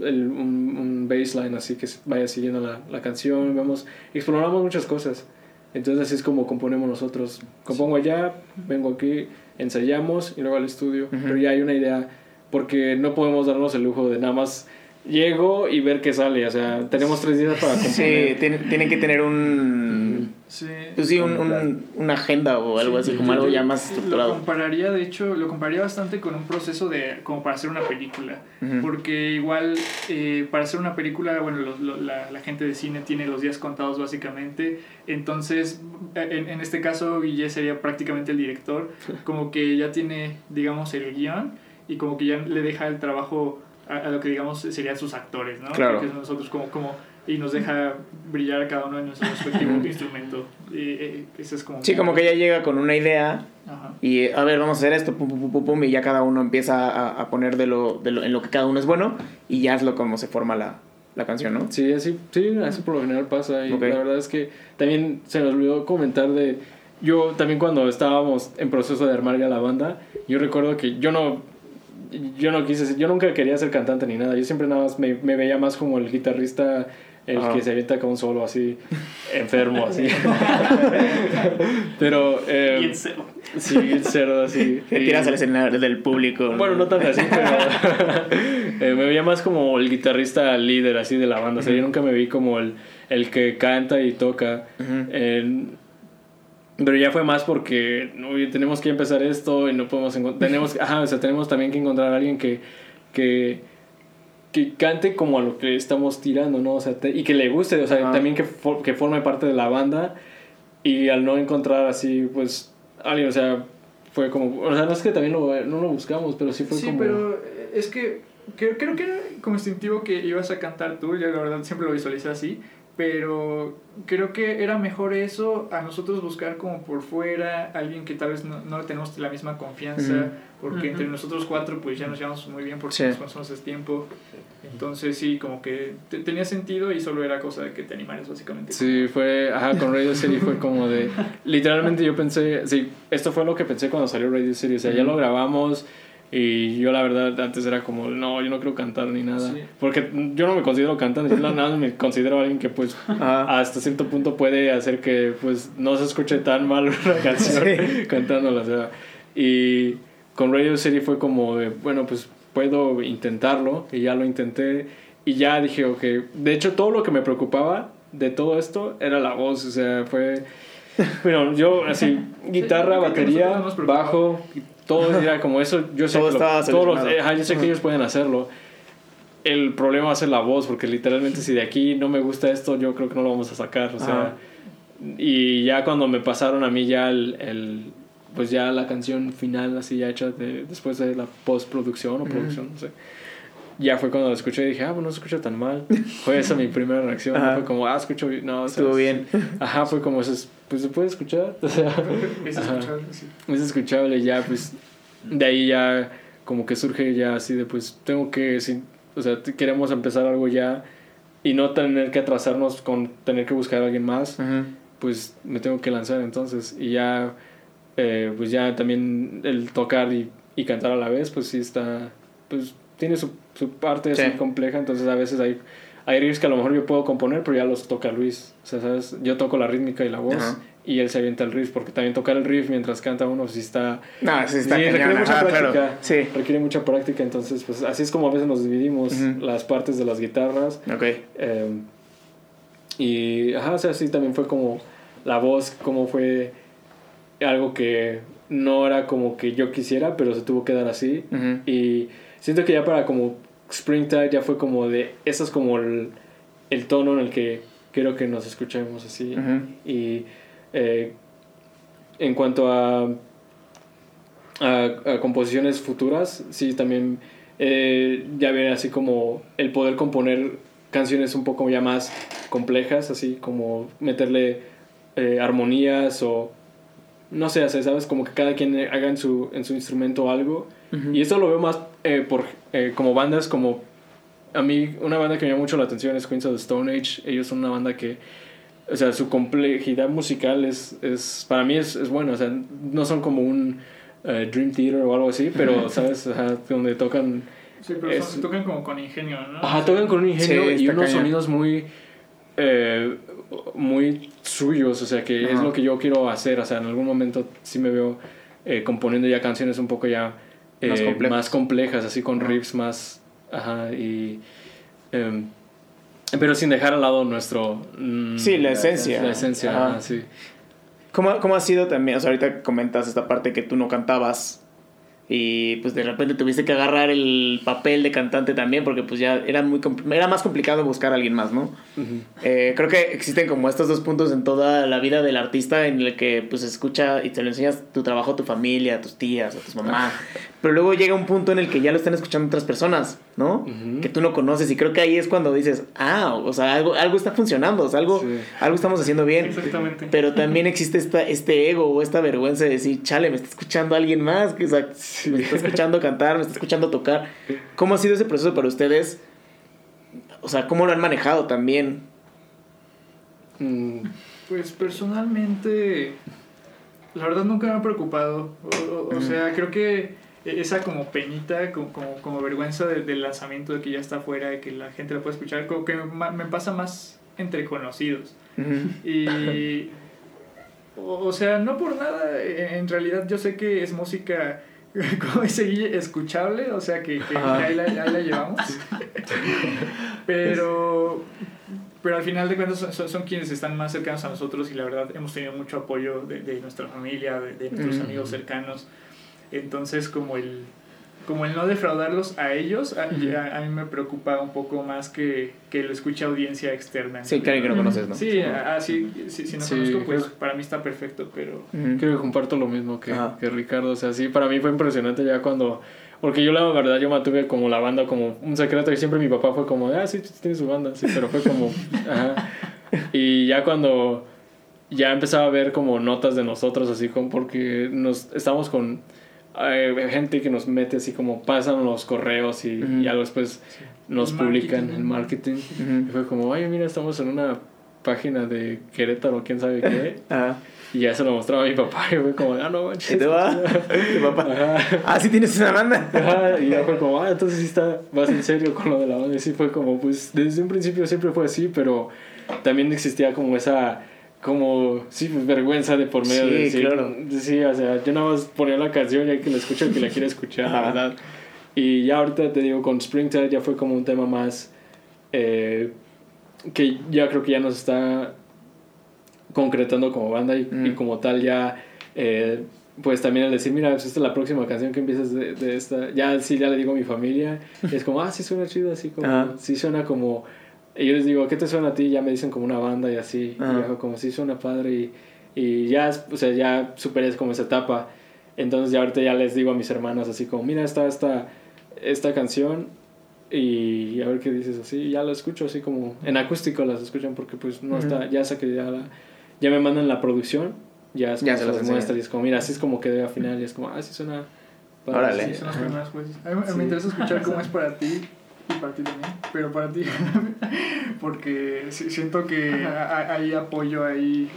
el, un, un baseline así que vaya siguiendo la, la canción. Vemos, exploramos muchas cosas. Entonces así es como componemos nosotros. Compongo allá, vengo aquí, ensayamos y luego al estudio. Ujú. Pero ya hay una idea porque no podemos darnos el lujo de nada más llego y ver qué sale. O sea, tenemos tres días para componer. Sí, tienen, tienen que tener un... Sí. Pues sí, un, un- una agenda o algo así, Sí, como yo- algo ya más Lo estructurado. compararía, de hecho, lo compararía bastante con un proceso de como para hacer una película. Porque igual eh, para hacer una película, bueno, lo- la, la gente de cine tiene los días contados básicamente. Entonces, en, en este caso, Guille sería prácticamente el director. <laughs> Como que ya tiene, digamos, el guion y como que ya le deja el trabajo a, a lo que, digamos, serían sus actores, ¿no? Claro. Que nosotros como... como y nos deja brillar a cada uno en nuestro respectivo instrumento. Eh, eh, ese es como... Sí, como que ya llega con una idea Ajá. y a ver, vamos a hacer esto, pum, pum, pum, pum, pum, y ya cada uno empieza a, a poner de lo, de lo, en lo que cada uno es bueno y ya es lo como se forma la, la canción, ¿no? Sí, así, sí, así por lo general pasa. Y Ok. la verdad es que también se me olvidó comentar de. Yo también cuando estábamos en proceso de armar ya la banda, yo recuerdo que yo no. Yo no quise ser- yo nunca quería ser cantante ni nada. Yo siempre nada más me, me veía más como el guitarrista, el Ajá. que se avienta con un solo así, enfermo, así. <laughs> Pero. eh, Bien cero. Sí, el cerdo así. Te tiras al escenario del público. Bueno, no tan así, pero <laughs> eh, me veía más como el guitarrista líder así de la banda. O sea, yo nunca me vi como el, el que canta y toca. Eh, pero ya fue más porque oye, tenemos que empezar esto y no podemos tenemos ajá, o sea, tenemos también que encontrar a alguien que que que cante como a lo que estamos tirando, ¿no? O sea, te- y que le guste, o sea, Ajá. también que, for- que forme parte de la banda y al no encontrar así, pues, alguien, o sea, fue como, o sea, no es que también lo, no lo buscamos, pero sí fue Sí, como... pero eh, es que creo, creo que era como instintivo que ibas a cantar tú, yo la verdad siempre lo visualicé así, pero creo que era mejor eso a nosotros buscar como por fuera alguien que tal vez no, no le tenemos la misma confianza, Ujú. porque Ujú. entre nosotros cuatro pues ya nos llevamos muy bien porque Sí. nos conocemos hace tiempo, entonces sí, como que te- tenía sentido y solo era cosa de que te animaras básicamente. Sí, fue, ajá, con Radio City fue como de, literalmente yo pensé, sí, esto fue lo que pensé cuando salió Radio City, o sea, ya lo grabamos y yo la verdad antes era como, no, yo no quiero cantar ni nada, Sí. porque yo no me considero cantante, yo nada más me considero alguien que pues Ajá. hasta cierto punto puede hacer que pues no se escuche tan mal <laughs> una canción Sí. cantándola, o sea, y con Radio City fue como de, bueno, pues puedo intentarlo y ya lo intenté y ya dije, ok, de hecho todo lo que me preocupaba de todo esto era la voz, o sea, fue, bueno, yo así, guitarra, que batería, bajo, todo era como eso, yo sé Todo que lo- todos los- ajá, yo sé que ellos pueden hacerlo. El problema va a ser la voz, porque literalmente si de aquí no me gusta esto, yo creo que no lo vamos a sacar, o sea, y ya cuando me pasaron a mí ya el, el- pues ya la canción final así ya hecha de, después de la postproducción o producción, no sé. Ya fue cuando la escuché y dije, ah, bueno, no se escucha tan mal. <laughs> Fue esa mi primera reacción. Ajá. Fue como, ah, escucho bien. No, Estuvo es- bien. Ajá, fue como, eso es- pues se puede escuchar. <laughs> O sea, <laughs> Es escuchable, sí. es escuchable ya pues de ahí ya como que surge ya así de pues tengo que sí, o sea queremos empezar algo ya y no tener que atrasarnos con tener que buscar a alguien más pues me tengo que lanzar entonces y ya eh, pues ya también el tocar y, y cantar a la vez pues sí está pues tiene su, su parte así Sí. compleja entonces a veces hay hay riffs que a lo mejor yo puedo componer pero ya los toca Luis o sea sabes yo toco la rítmica y la voz Ajá. y él se avienta el riff porque también tocar el riff mientras canta uno sí está No, sí está Sí, cañón. requiere mucha Ajá, práctica. claro. Sí. requiere mucha práctica entonces pues así es como a veces nos dividimos las partes de las guitarras Ok. eh, y ajá o sea sí también fue como la voz como fue algo que no era como que yo quisiera pero se tuvo que dar así y siento que ya para como Springtime ya fue como de eso es como el, el tono en el que quiero que nos escuchemos así y eh, en cuanto a, a, a composiciones futuras, sí, también eh, ya viene así como el poder componer canciones un poco ya más complejas, así como meterle eh, armonías o no sé, así, ¿sabes? Como que cada quien haga en su, en su instrumento algo. Y esto lo veo más eh, por, eh, como bandas como... A mí una banda que me llama mucho la atención es Queens of the Stone Age. Ellos son una banda que... O sea, su complejidad musical es... es para mí es, es buena. O sea, no son como un eh, Dream Theater o algo así, pero, <laughs> ¿sabes? Ajá, donde tocan... Sí, pero Es- son- tocan como con ingenio, ¿no? Ajá, tocan con un ingenio Sí, y unos sonidos muy... eh, muy suyos, o sea, que es lo que yo quiero hacer. O sea, en algún momento sí me veo eh, componiendo ya canciones un poco ya Más complejas. más complejas, así con riffs más. Ajá, y. em, pero sin dejar al lado nuestro. mm, Sí, la La esencia. La esencia, Ajá. ajá, sí. ¿Cómo, ¿Cómo ha sido también? O sea, ahorita comentas esta parte que tú no cantabas y pues de repente tuviste que agarrar el papel de cantante también porque pues ya era, muy era más complicado buscar a alguien más, ¿no? Eh, creo que existen como estos dos puntos en toda la vida del artista en el que pues escucha y te lo enseñas tu trabajo a tu familia, a tus tías, a tus mamás. Pero luego llega un punto en el que ya lo están escuchando otras personas, ¿no? Que tú no conoces y creo que ahí es cuando dices, ah, o sea, algo, algo está funcionando, o sea, algo, Sí. algo estamos haciendo bien. Exactamente. Pero también existe esta, este ego o esta vergüenza de decir, chale, me está escuchando alguien más, que o sea, me está escuchando cantar, me está escuchando tocar. ¿Cómo ha sido ese proceso para ustedes? O sea, ¿cómo lo han manejado también? Mm, Pues personalmente, la verdad nunca me ha preocupado. O, o- o sea, creo que esa como penita, como, como, como vergüenza de- del lanzamiento de que ya está afuera, de que la gente la puede escuchar, como que me pasa más entre conocidos. Y o, o sea, no por nada, eh, en realidad yo sé que es música, como dice Guille, escuchable, o sea, que, ahí, la, ahí la llevamos. <laughs> pero, pero al final de cuentas son, son- son quienes están más cercanos a nosotros y la verdad hemos tenido mucho apoyo de, de nuestra familia, de, de nuestros Mm. amigos cercanos. Entonces, como el, como el no defraudarlos a ellos, a, a- a mí me preocupa un poco más que, que lo escuche audiencia externa. Sí, claro que no conoces, ¿no? Sí, así, si, si no Sí, conozco, pues creo- para mí está perfecto, pero... Creo que comparto lo mismo que, Ajá. que Ricardo. O sea, sí, para mí fue impresionante ya cuando. Porque yo, la verdad, yo mantuve como la banda como un secreto y siempre mi papá fue como, ah, sí, tiene su banda, sí, pero fue como. <laughs> Ajá. Y ya cuando. Ya empezaba a ver como notas de nosotros, así como porque nos estamos con gente que nos mete así como pasan los correos y, Ujú. y algo después nos El publican marketing. en marketing. Ujú. Y fue como, ay, mira, estamos en una página de Querétaro, quién sabe qué. <laughs> Ajá. Y ya se lo mostraba a mi papá y fue como, ah, no manches. ¿Y tú va? <laughs> Tu papá. Ajá. Ah, sí tienes una banda. Ajá, y ya fue como, ah, entonces sí está más en serio con lo de la banda. Y sí fue como, pues desde un principio siempre fue así, pero también existía como esa, como, sí, pues vergüenza de por medio Sí, de decir, claro. Sí, o sea, yo nada más ponía la canción y hay que la escucha el que la quiere escuchar, la verdad. Y ya ahorita te digo, con Springtide ya fue como un tema más, eh, que ya creo que ya nos está concretando como banda y, Mm. y como tal ya eh, pues también el decir mira pues esta es la próxima canción que empiezas de, de esta ya sí ya le digo a mi familia y es como ah sí suena chido así como Ajá. sí suena como y yo les digo ¿qué te suena a ti? y ya me dicen como una banda y así y Ajá. yo como sí suena padre y, y ya o sea ya superé como esa etapa entonces ya ahorita ya les digo a mis hermanos así como mira está esta esta canción y a ver qué dices así y ya lo escucho así como en acústico las escuchan porque pues no está ya sé que ya la, ya me mandan la producción ya, es Ya como se se las muestra y es como mira así es como quedé al final y es como ah sí suena padre, Órale. sí, Sí, son las ajá. primeras jueces. A mí, a mí Sí. me interesa escuchar cómo es para ti y para ti también, pero para ti, <laughs> porque si- siento que hay apoyo ahí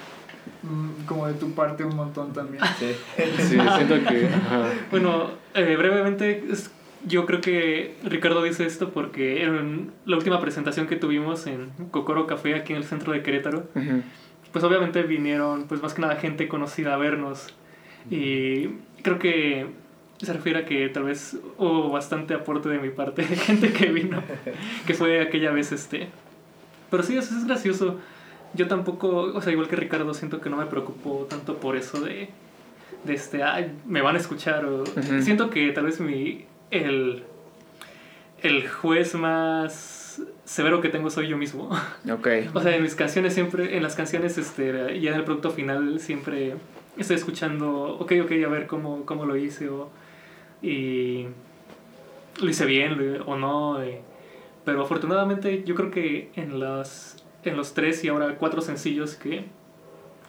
mm, como de tu parte un montón también. <laughs> Sí. sí siento que ajá. Bueno, eh, brevemente, yo creo que Ricardo dice esto porque en la última presentación que tuvimos en Cocoro Café aquí en el centro de Querétaro, pues obviamente vinieron pues más que nada gente conocida a vernos y creo que se refiere a que tal vez hubo bastante aporte de mi parte, gente que vino, que fue aquella vez este. Pero sí, eso es gracioso. Yo tampoco, o sea, igual que Ricardo, siento que no me preocupo tanto por eso de, de este, ay, me van a escuchar. O. Siento que tal vez mi, el, el juez más severo que tengo soy yo mismo. Ok. O sea, en mis canciones siempre, en las canciones, este, ya en el producto final siempre estoy escuchando, ok, ok, a ver cómo, cómo lo hice o, y lo hice bien o no. pero afortunadamente yo creo que en los, en los tres y ahora cuatro sencillos que,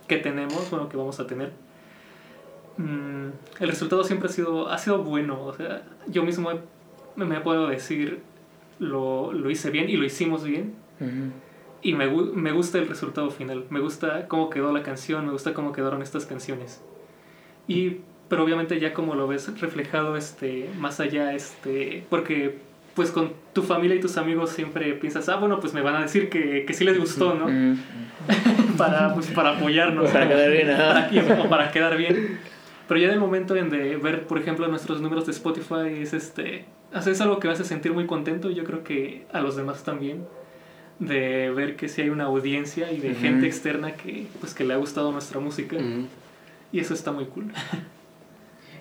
que tenemos, bueno, que vamos a tener, mm, el resultado siempre ha sido, ha sido bueno. O sea, yo mismo he- me, puedo decir, lo, lo hice bien y lo hicimos bien. Ujú. Y me, me gusta el resultado final. Me gusta cómo quedó la canción, me gusta cómo quedaron estas canciones. Y, pero obviamente ya como lo ves reflejado este, más allá, este, porque pues con tu familia y tus amigos siempre piensas, ah, bueno, pues me van a decir que, que sí les gustó, ¿no? <laughs> Para, pues, para apoyarnos. Para quedar bien. Para, para quedar bien. Pero ya en el momento en de ver, por ejemplo, nuestros números de Spotify, es este. o sea, Es algo que me hace sentir muy contento. y Yo creo que a los demás también. De ver que sí hay una audiencia y de gente externa que, pues, que le ha gustado nuestra música. Y eso está muy cool.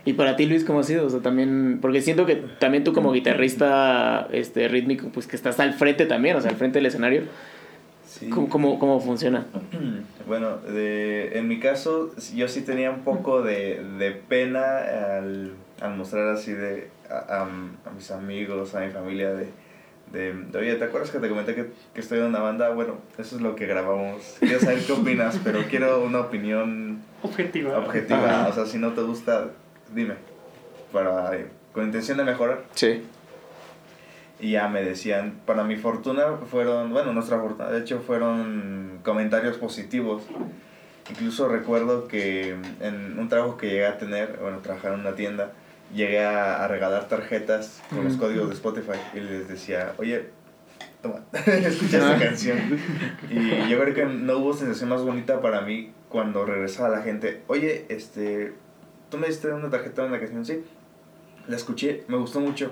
Y para ti, Luis, ¿cómo ha sido? O sea, también, porque siento que también tú como guitarrista este, rítmico, pues que estás al frente también, o sea, al frente del escenario, Sí. ¿cómo, cómo, cómo funciona? <clears throat> Bueno, de, en mi caso, yo sí tenía un poco de, de pena al, al mostrar así de a, a- a mis amigos, a mi familia, de, de, de, oye, ¿te acuerdas que te comenté que, que estoy en una banda? Bueno, eso es lo que grabamos. Quiero saber qué opinas, pero quiero una opinión Objetiva. objetiva. Ajá. O sea, si no te gusta, dime. Para, con intención de mejorar. Sí. Y ya me decían, para mi fortuna fueron, bueno, nuestra fortuna, de hecho fueron comentarios positivos. Incluso recuerdo que en un trabajo que llegué a tener, bueno, trabajar en una tienda, llegué a, a regalar tarjetas con los códigos de Spotify y les decía, oye, toma, <laughs> escucha esta canción. Y yo creo que no hubo sensación más bonita para mí cuando regresaba la gente, oye, este, tú me diste una tarjeta de una canción, sí, la escuché, me gustó mucho.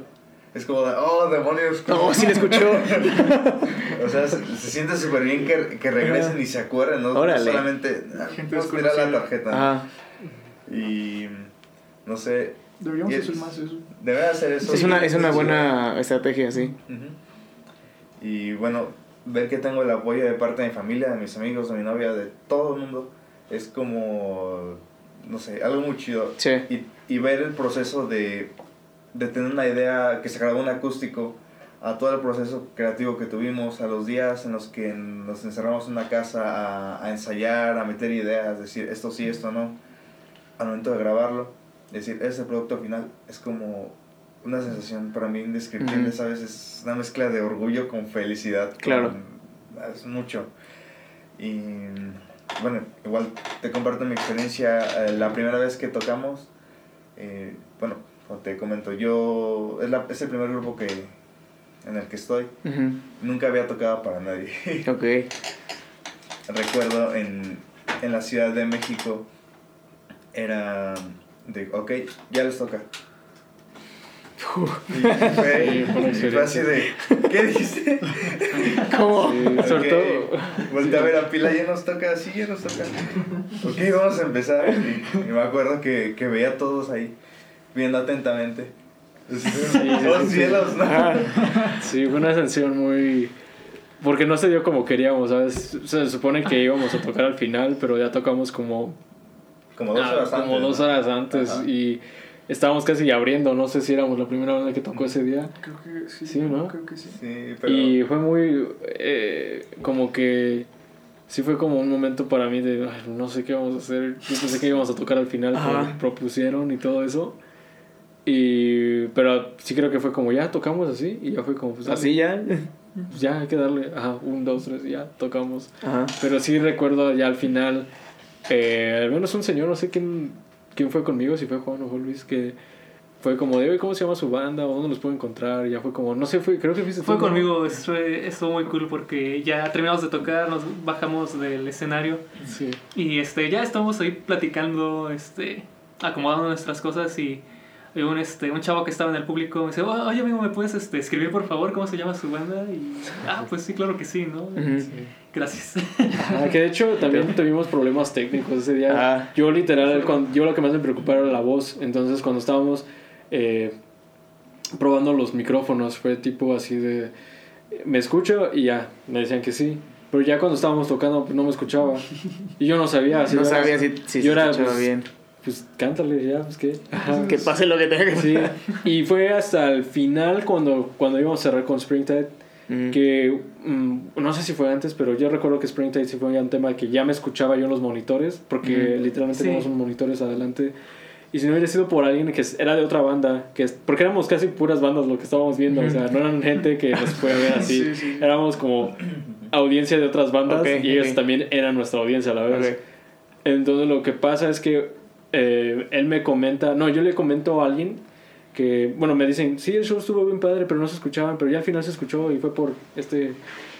Es como de, oh, demonios. No, sí la escuchó. <laughs> o sea, se, se siente súper bien que, que regresen y se acuerden, ¿no? Órale. solamente, ah, Gente la tarjeta. Ah, Y, no sé, Deberíamos hacer más eso. debe hacer eso. es una, es una buena estrategia, sí. Y bueno, ver que tengo el apoyo de parte de mi familia, de mis amigos, de mi novia, de todo el mundo, es como, no sé, algo muy chido. Sí. Y, y ver el proceso de, de tener una idea que se grabó en acústico, a todo el proceso creativo que tuvimos, a los días en los que nos encerramos en una casa a, a ensayar, a meter ideas, decir esto sí, esto no, al momento de grabarlo, decir es el producto final, es como una sensación para mí indescriptible, Ujú. ¿sabes? Es una mezcla de orgullo con felicidad. Claro. con- es mucho. Y bueno, igual te comparto mi experiencia. eh, la primera vez que tocamos, eh, bueno, te comento, yo es, la- es el primer grupo que en el que estoy. Nunca había tocado para nadie. <laughs> <laughs> Ok. Recuerdo en, en la Ciudad de México era de, ok, ya les toca. Y fue, Sí, fue y así de, ¿qué dice? ¿Cómo? Sí, sobre Ok, todo. Volteé a ver a Pila, ya nos toca, sí, ya nos toca. Ok, vamos a empezar. Y, y me acuerdo que, que veía a todos ahí, viendo atentamente. ¡Oh, sí. cielos! ¿no? Ah, Sí, fue una sensación muy... Porque no se dio como queríamos, ¿sabes? Se supone que íbamos a tocar al final, pero ya tocamos como, Como dos ah, horas como antes. dos ¿no? horas antes Ajá. y estábamos casi abriendo, no sé si éramos la primera banda que tocó ese día. Creo que sí. Sí, ¿no? Creo que sí. Sí, pero. Y fue muy... eh, como que... Sí fue como un momento para mí de... "Ay, no sé qué vamos a hacer. Yo pensé que íbamos a tocar al final, pero propusieron y todo eso. Y... Pero sí creo que fue como ya tocamos así y ya fue como... Pues, Así ya. pues ya hay que darle, ajá, un, dos, tres, ya tocamos. Ajá. Pero sí recuerdo ya al final, eh, al menos un señor, no sé quién, quién fue conmigo, si fue Juan o fue Luis, que fue como de, "Oye, ¿cómo se llama su banda? ¿O dónde los puedo encontrar? Ya fue como, no sé, fue, creo que fuiste Fue tú, ¿no? conmigo, eso fue- estuvo muy cool porque ya terminamos de tocar, nos bajamos del escenario Sí. y este ya estamos ahí platicando, este, acomodando nuestras cosas y un este un chavo que estaba en el público me dice, "Oh, oye amigo, ¿me puedes este, escribir por favor cómo se llama su banda? Y ah, pues sí, claro que sí, ¿no? Gracias. Ah, que de hecho también tuvimos problemas técnicos ese día. Ah. Yo literal, cuando, yo lo que más me preocupaba era la voz. Entonces cuando estábamos eh, probando los micrófonos fue tipo así de, me escucho y ya, me decían que sí. Pero ya cuando estábamos tocando pues no me escuchaba. Y yo no sabía. si No sabía si, si yo se era, escuchaba pues, bien. Pues cántale ya, pues qué. Ajá. Que pase lo que tenga que Sí, y fue hasta el final cuando, cuando íbamos a cerrar con Springtide Mm. que mm, no sé si fue antes, pero yo recuerdo que Springtide sí fue un tema que ya me escuchaba yo en los monitores, porque Ujú. literalmente Sí. teníamos unos monitores adelante. Y si no hubiera sido por alguien que era de otra banda, que porque éramos casi puras bandas lo que estábamos viendo, o sea, no eran gente que nos puede ver así, <laughs> Sí, sí. éramos como audiencia de otras bandas Ok, y ellos también eran nuestra audiencia a la vez. Ok. Entonces lo que pasa es que eh, él me comenta, no, yo le comento a alguien que, bueno, me dicen, sí, el show estuvo bien padre, pero no se escuchaban, pero ya al final se escuchó y fue por este,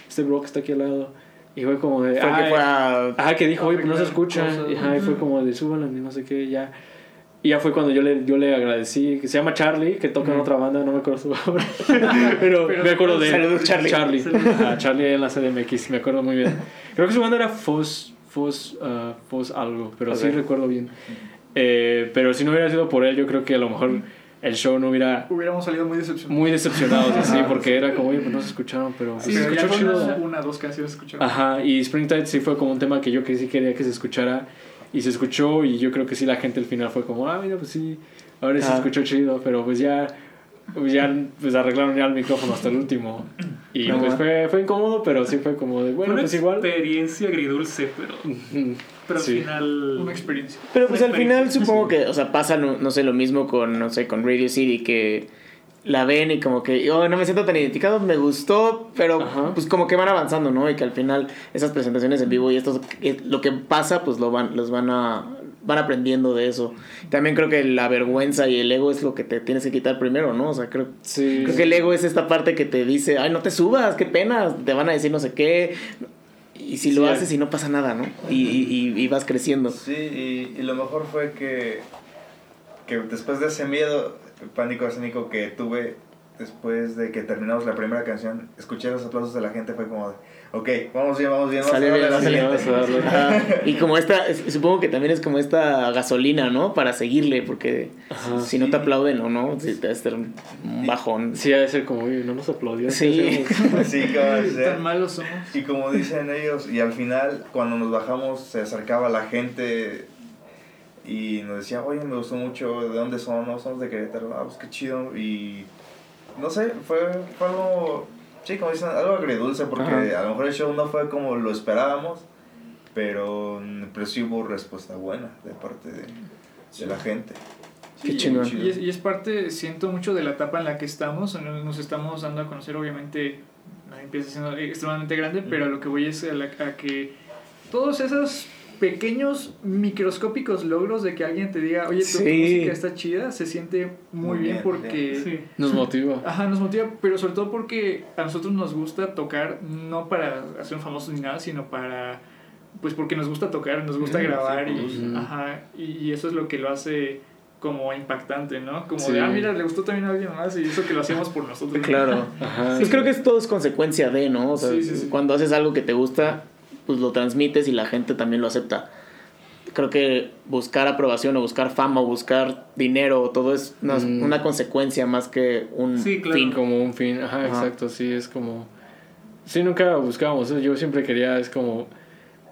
este bro que está aquí al lado. Y fue como de, "Ah, que fue a... Ajá, que dijo, oye, pues no se escucha. Y, ajá, y fue como de, súbanla y no sé qué, ya. Y ya fue cuando yo le, yo le agradecí, que se llama Charlie, que toca en otra banda, no me acuerdo su nombre. <laughs> Pero, Pero me acuerdo de él. saludos, Charlie. Charlie. Saludos. Ajá, Charlie en la CDMX, me acuerdo muy bien. Creo que su banda era Fos, Fos, ah, Fos algo, pero sí Ok. recuerdo bien. Eh, pero si no hubiera sido por él, yo creo que a lo mejor el show no hubiera Hubiéramos salido muy decepcionados. muy decepcionados así, porque era como, oye, pues no se escucharon, pero Sí, se escuchó chido. una, dos canciones escucharon. Ajá, y Springtide sí fue como un tema que yo que sí quería que se escuchara y se escuchó y yo creo que sí la gente al final fue como, ah, mira, pues sí, ahora sí se Ah. escuchó chido, pero pues ya, pues ya pues arreglaron ya el micrófono hasta el último y No, pues fue, fue incómodo, pero sí fue como de, bueno, una pues igual. experiencia agridulce, pero, <laughs> pero al Sí. final... Una experiencia. Pero pues al final supongo que, o sea, pasa, no, no sé, lo mismo con, no sé, con Radio City, que la ven y como que, oh, no me siento tan identificado, me gustó, pero Ajá. pues como que van avanzando, ¿no? Y que al final esas presentaciones en vivo y esto, eh, lo que pasa, pues lo van, los van a, van aprendiendo de eso. También creo que la vergüenza y el ego es lo que te tienes que quitar primero, ¿no? O sea, creo, Sí. creo que el ego es esta parte que te dice, ay, no te subas, qué pena, te van a decir no sé qué. Y si lo haces y no pasa nada, ¿no? Y, y, y- y vas creciendo. Sí, y, y lo mejor fue que, que después de ese miedo, pánico escénico que tuve, después de que terminamos la primera canción, escuché los aplausos de la gente, fue como, de, ok, vamos bien, vamos bien, vamos Sale bien, siguiente". Vamos a darle. <laughs> Ajá. Y como esta, es- supongo que también es como esta gasolina, ¿no? Para seguirle, porque Ajá. si no te aplauden o no, sí te va a estar un bajón. Sí, ha de ser como, "Uy, no nos aplaudió. Sí. <laughs> Sí, como Tan malos somos. Y como dicen ellos, y al final cuando nos bajamos se acercaba la gente y nos decía, oye, me gustó mucho, ¿de dónde son? No, somos de Querétaro, ah, pues qué chido. Y no sé, fue, fue algo, sí, como dicen, algo agridulce porque Ajá. a lo mejor el show no fue como lo esperábamos, pero, pero sí hubo respuesta buena de parte de, de la gente. Qué Sí, chingón. Y es, y es parte, siento mucho de la etapa en la que estamos, en la que nos estamos dando a conocer, obviamente, empieza siendo extremadamente grande, pero a lo que voy es a, la- a que todos esos pequeños microscópicos logros de que alguien te diga, oye, tu, Sí. música está chida, se siente muy, Muy bien, bien, porque... Sí. Nos motiva. Ajá, nos motiva, pero sobre todo porque a nosotros nos gusta tocar, no para hacer un famoso ni nada, sino para, pues porque nos gusta tocar, nos gusta Ujú, grabar sí, y, ujú. ajá, y, y eso es lo que lo hace como impactante, ¿no? Como Sí. de, ah, mira, le gustó también a alguien más y eso que lo hacemos por nosotros. Claro. Ajá. <laughs> Pues creo que es todo es consecuencia de, ¿no? O sea, Sí, sí, sí. cuando haces algo que te gusta, pues lo transmites y la gente también lo acepta. Creo que buscar aprobación o buscar fama o buscar dinero, todo es una, Mm. una consecuencia más que un Sí, claro. fin. como un fin, ajá, Ajá. exacto, sí, es como... Sí, nunca buscábamos eso, yo siempre quería, es como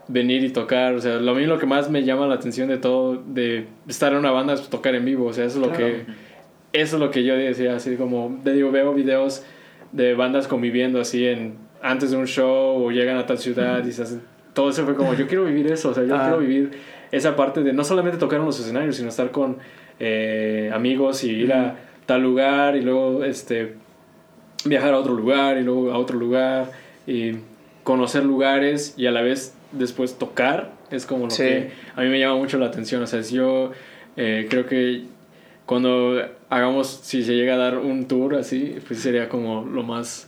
venir y tocar, o sea, lo mismo lo que más me llama la atención de todo, de estar en una banda es tocar en vivo, o sea, eso es lo Claro. que... Eso es lo que yo decía, así como, te digo, veo videos de bandas conviviendo así en antes de un show o llegan a tal ciudad y se hacen... Todo eso fue como, yo quiero vivir eso, o sea, yo Ah. quiero vivir esa parte de no solamente tocar en los escenarios, sino estar con eh, amigos y ir a tal lugar y luego este viajar a otro lugar y luego a otro lugar y conocer lugares y a la vez después tocar es como lo Sí. que a mí me llama mucho la atención o sea si yo eh, creo que cuando hagamos si se llega a dar un tour así pues sería como lo más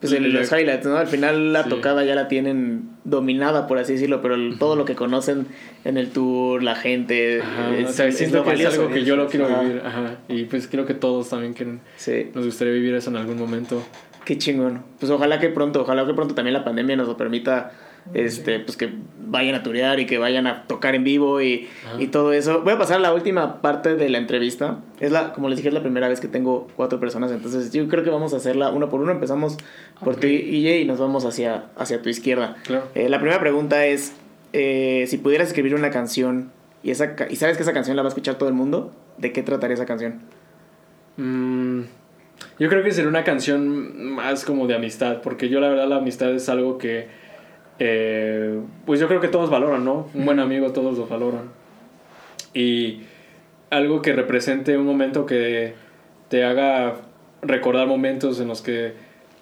Pues en los highlights, ¿no? Al final la Sí. tocada ya la tienen dominada, por así decirlo, pero el- todo lo que conocen en el tour, la gente, Ajá, es, o sea, es siento que es algo que yo lo quiero Ajá. vivir ajá. y pues creo que todos también quieren Sí. nos gustaría vivir eso en algún momento Qué chingón. Pues ojalá que pronto, ojalá que pronto también la pandemia nos lo permita, este, pues que vayan a turear y que vayan a tocar en vivo y, y todo eso. Voy a pasar a la última parte de la entrevista. Es la, como les dije, es la primera vez que tengo cuatro personas, entonces yo creo que vamos a hacerla uno por uno. Empezamos por ti, Guille, y nos vamos hacia, hacia tu izquierda. claro Eh, la primera pregunta es, eh, si pudieras escribir una canción y, esa, y sabes que esa canción la va a escuchar todo el mundo, ¿de qué trataría esa canción? Mm, yo creo que sería una canción más como de amistad, porque yo la verdad la amistad es algo que, eh, pues yo creo que todos valoran, ¿no? Un buen amigo todos lo valoran. Y algo que represente un momento que te haga recordar momentos en los que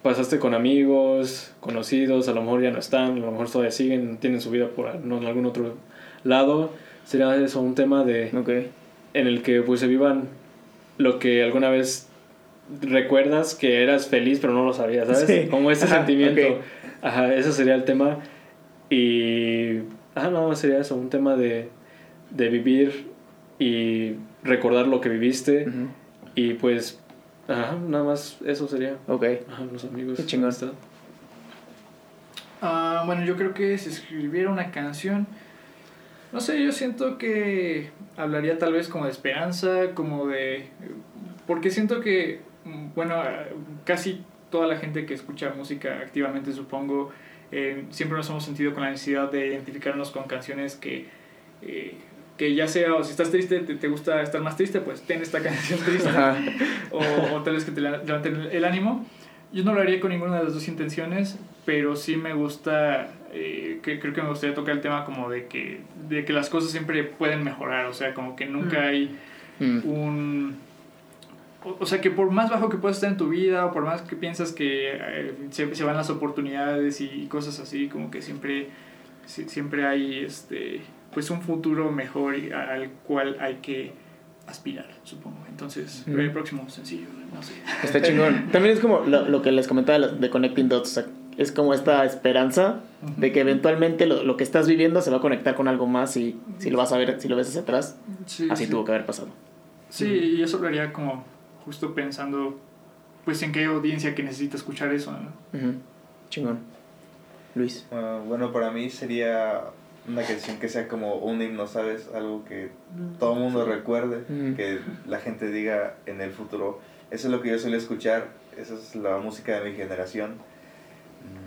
pasaste con amigos, conocidos, a lo mejor ya no están, a lo mejor todavía siguen, tienen su vida por no, en algún otro lado. Sería eso, un tema de Ok. en el que pues se vivan lo que alguna vez recuerdas que eras feliz pero no lo sabías, ¿sabes? Sí. Como ese Ajá, sentimiento. Ajá, ese sería el tema. Y... Ah, no, sería eso, un tema de, de vivir y recordar lo que viviste. Y pues, ajá, nada más eso sería. Ok. Ajá, los amigos. Qué chingón. amistad. Ah, bueno, yo creo que si escribiera una canción, no sé, yo siento que hablaría tal vez como de esperanza, como de... Porque siento que, bueno, ah, casi toda la gente que escucha música activamente, supongo, eh, siempre nos hemos sentido con la necesidad de identificarnos con canciones que... eh, que ya sea, o si estás triste, te, te gusta estar más triste, pues ten esta <laughs> canción triste o, o tal vez que te levanten el, el ánimo. Yo no lo haría con ninguna de las dos intenciones, pero sí me gusta, eh, que, creo que me gustaría tocar el tema como de que, de que las cosas siempre pueden mejorar, o sea, como que nunca Mm. hay Mm. un... O, o sea, que por más bajo que puedas estar en tu vida, o por más que piensas que eh, se, se van las oportunidades y, cosas así, como que siempre, si- siempre hay este pues un futuro mejor al cual hay que aspirar, supongo. Entonces, el próximo sencillo, no sé. Está chingón. <laughs> También es como lo, lo que les comentaba de, Connecting Dots. o sea, es como esta esperanza de que eventualmente lo, lo que estás viviendo se va a conectar con algo más y si lo vas a ver, si lo ves hacia atrás, Sí, así sí. tuvo que haber pasado. Sí, y eso lo haría como justo pensando, pues en qué audiencia que necesita escuchar eso, ¿no? Chingón. Luis. Ah, bueno, para mí sería una canción que sea como un himno, ¿sabes? Algo que todo el mundo recuerde, Mm. que la gente diga en el futuro. Eso es lo que yo suelo escuchar, esa es la música de mi generación.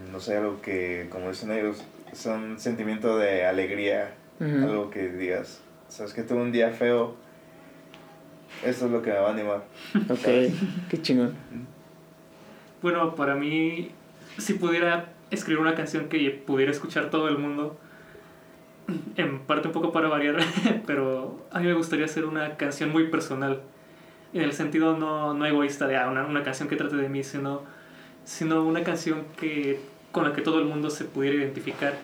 Mm, No sé, algo que, como dicen ellos, son sentimiento de alegría, algo que digas, sabes que tuve un día feo, eso es lo que me va a animar. Ok, <laughs> qué chingón. Bueno, para mí, si pudiera escribir una canción que pudiera escuchar todo el mundo, en parte un poco para variar, <laughs> pero a mí me gustaría hacer una canción muy personal, en el sentido no, no egoísta de ah, una, una canción que trate de mí, sino, sino una canción que, con la que todo el mundo se pudiera identificar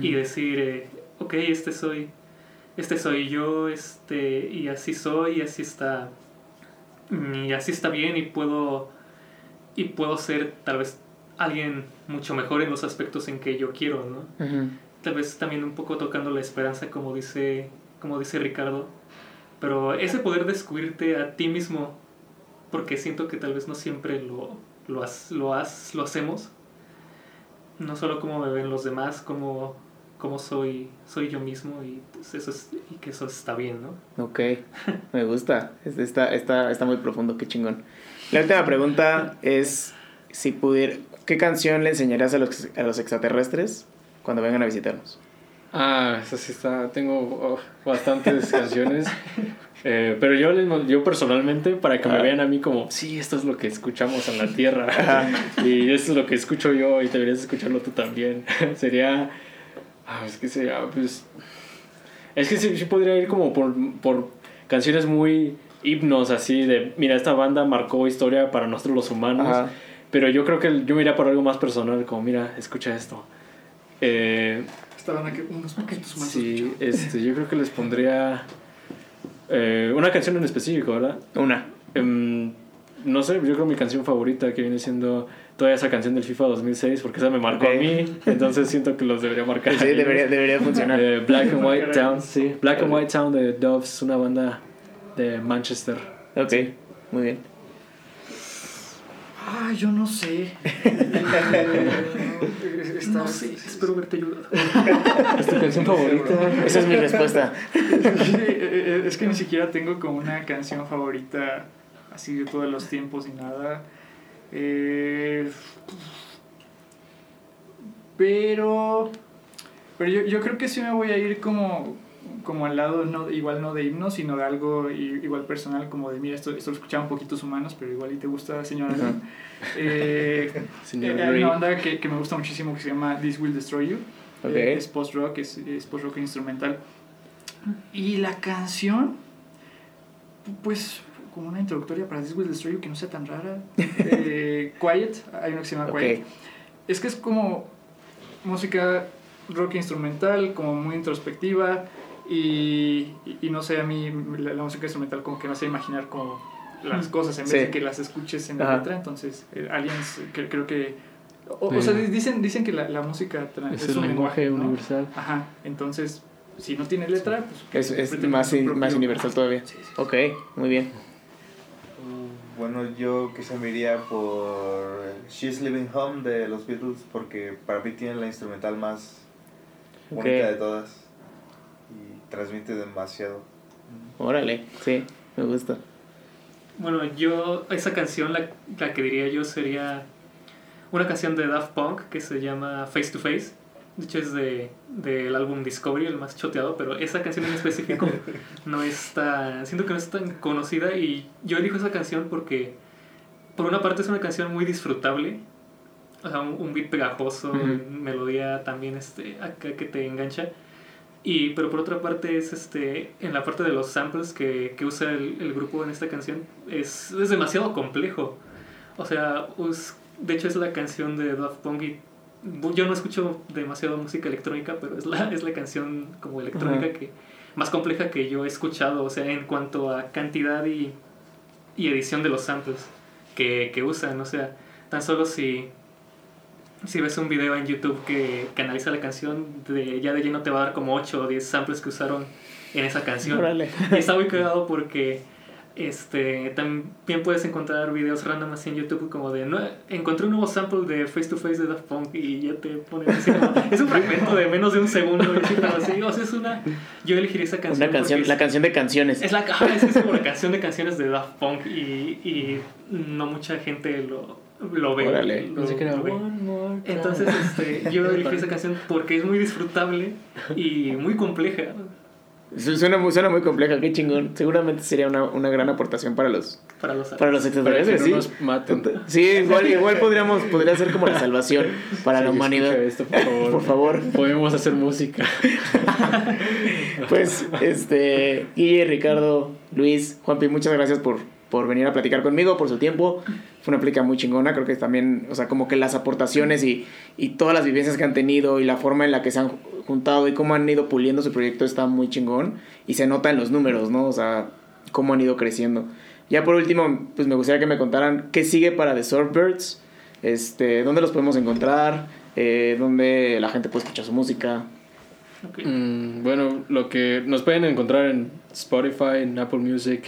y decir, eh, ok, este soy, este soy yo, este, y así soy, y así está, y así está bien, y puedo, y puedo ser tal vez alguien mucho mejor en los aspectos en que yo quiero, ¿no? Tal vez también un poco tocando la esperanza, como dice, como dice Ricardo, pero ese poder descubrirte a ti mismo, porque siento que tal vez no siempre lo, lo, has- lo, has- lo hacemos, no solo como me ven los demás, como, como soy, soy yo mismo y, pues eso es, y que eso está bien, ¿no? Ok, me gusta. Es- Está, está, está muy profundo, qué chingón. La última pregunta es si pudiera, ¿qué canción le enseñarías a los, a los extraterrestres cuando vengan a visitarnos? Ah, esa sí está. Tengo oh, bastantes <laughs> canciones. Eh, pero yo, les- yo personalmente, para que me Ah. vean a mí como, sí, esto es lo que escuchamos en la Tierra. <laughs> Y esto es lo que escucho yo y deberías escucharlo tú también. <laughs> sería. Ah, es que sería, pues. Es que sí, sí podría ir como por, por canciones muy himnos, así de, mira, esta banda marcó historia para nosotros los humanos. Ajá. Pero yo creo que yo me iría por algo más personal, como, mira, escucha esto. Eh, Esta banda que unos poquitos más Sí, este, yo creo que les pondría eh, una canción en específico, ¿verdad? Una. Em, no sé, yo creo mi canción favorita que viene siendo toda esa canción del FIFA 2006 porque esa me marcó Ok. a mí, entonces siento que los debería marcar. Sí, debería, debería funcionar. Eh, Black and White <laughs> Town, sí, Black and White Town de Doves, una banda de Manchester. Ok, muy bien. Ah, yo no sé. <laughs> Eh, Esta- No sé, espero haberte ayudado. ¿Es tu canción favorita? Esa es mi respuesta. Sí, eh, eh, es que ni siquiera tengo como una canción favorita así de todos los tiempos y nada. Eh, pero pero yo, yo creo que sí me voy a ir como, como al lado, no, igual no de himno, sino de algo igual personal, como de, mira, esto, esto lo escuchaban poquitos humanos, pero igual y te gusta, señora. <laughs> Eh, <laughs> eh, hay una banda que, que me gusta muchísimo que se llama This Will Destroy You. Es post-rock, es, es post-rock instrumental. Y la canción, pues como una introductoria para This Will Destroy You que no sea tan rara. <laughs> Eh, Quiet, hay una que se llama Ok. Quiet. Es que es como música rock instrumental, como muy introspectiva. Y, y, y no sé, a mí la, la música instrumental como que me hace imaginar como las cosas en vez Sí. de que las escuches en la Ajá. letra. Entonces, eh, Aliens que- creo que... O, o sea, dicen, dicen que la, la música Es el un lenguaje ¿no? universal. Ajá, entonces, si no tiene letra, pues... Es, es más, in- más universal todavía. Sí, sí. Ok, muy bien. Bueno, yo quizá me iría por She's Living Home de los Beatles porque para mí tienen la instrumental más Ok. bonita de todas y transmite demasiado. Órale, sí, me gusta. Bueno, yo, esa canción, la, la que diría yo sería una canción de Daft Punk que se llama Face to Face. De hecho, es de, del álbum Discovery, el más choteado, pero esa canción en específico <laughs> no es tan. Siento que no es tan conocida y yo elijo esa canción porque, por una parte, es una canción muy disfrutable. O sea, un, un beat pegajoso, Ujú. melodía también este, acá que te engancha. Y, pero por otra parte es este, en la parte de los samples que, que usa el, el grupo en esta canción, es, es demasiado complejo. O sea, us- de hecho es la canción de Daft Punk y yo no escucho demasiado música electrónica, pero es la, <laughs> es la canción como electrónica que más compleja que yo he escuchado, o sea, en cuanto a cantidad y, y edición de los samples que, que usan, o sea, tan solo si, si ves un video en YouTube que, que analiza la canción, de, ya de lleno te va a dar como 8 o 10 samples que usaron en esa canción. Órale. Y está muy <laughs> cagado porque este también puedes encontrar videos random así en YouTube como de no, encontré un nuevo sample de Face to Face de Daft Punk y ya te ponen así como- <laughs> es un fragmento de menos de un segundo y así, pero así, o sea, es una yo elegiría esa canción Una canción, porque la canción de canciones. es la es, es como la canción de canciones de Daft Punk y, y no mucha gente lo, lo ve. Órale. lo- Pensé que era lo ve. One More Time. Entonces, este, yo <laughs> elegí esa canción porque es muy disfrutable y muy compleja. Su- Suena muy, suena muy compleja, qué chingón. Seguramente sería una, una gran aportación para los, Para los para los Para que extraterrestres, no sí. nos maten. Sí, igual, igual podríamos, podría ser como la <laughs> salvación para Sí, la humanidad. escucha esto, por favor. Por favor. Podemos hacer música. <laughs> Pues, este, Guille, Ricardo, Luis, Juanpi, muchas gracias por, por venir a platicar conmigo, por su tiempo. Fue una plática muy chingona, creo que también, o sea, como que las aportaciones y, y todas las vivencias que han tenido y la forma en la que se han juntado y cómo han ido puliendo su proyecto está muy chingón y se nota en los números, ¿no? O sea, cómo han ido creciendo. Ya por último, pues me gustaría que me contaran qué sigue para The Surfbirds, este, dónde los podemos encontrar, eh, dónde la gente puede escuchar su música. Ok. Mm, bueno, lo que nos pueden encontrar en Spotify, en Apple Music,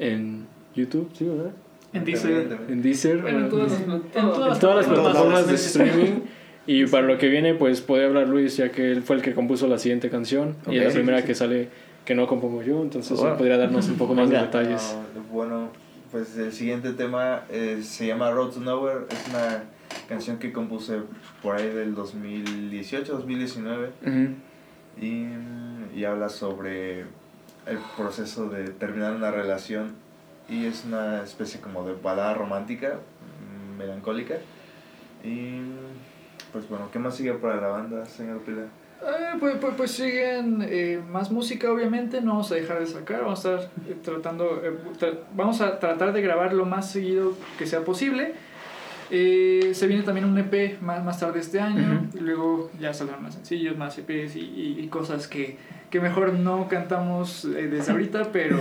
en YouTube, ¿sí, verdad? En Deezer. En Deezer. Bueno, en todas las, En todas todas en todas las plataformas de streaming. Y para lo que viene, pues puede hablar Luis, ya que él fue el que compuso la siguiente canción. Y es la primera que sale que no compongo yo, entonces Wow. él podría darnos un poco más de detalles. Bueno, pues el siguiente tema eh, se llama Road to Nowhere. Es una canción que compuse por ahí del 2018, 2019. Ujú. Y, y habla sobre el proceso de terminar una relación. Y es una especie como de balada romántica, melancólica. Y pues bueno, ¿qué más sigue para la banda, señor Pilar? Eh, pues, pues, pues siguen eh, más música, obviamente, no vamos a dejar de sacar, vamos a estar eh, tratando, eh, tra- vamos a tratar de grabar lo más seguido que sea posible. Eh, se viene también un EP más, más tarde este año, y luego ya saldrán más sencillos, más EPs y, y- y cosas que, que mejor no cantamos eh, desde ahorita, <laughs> pero,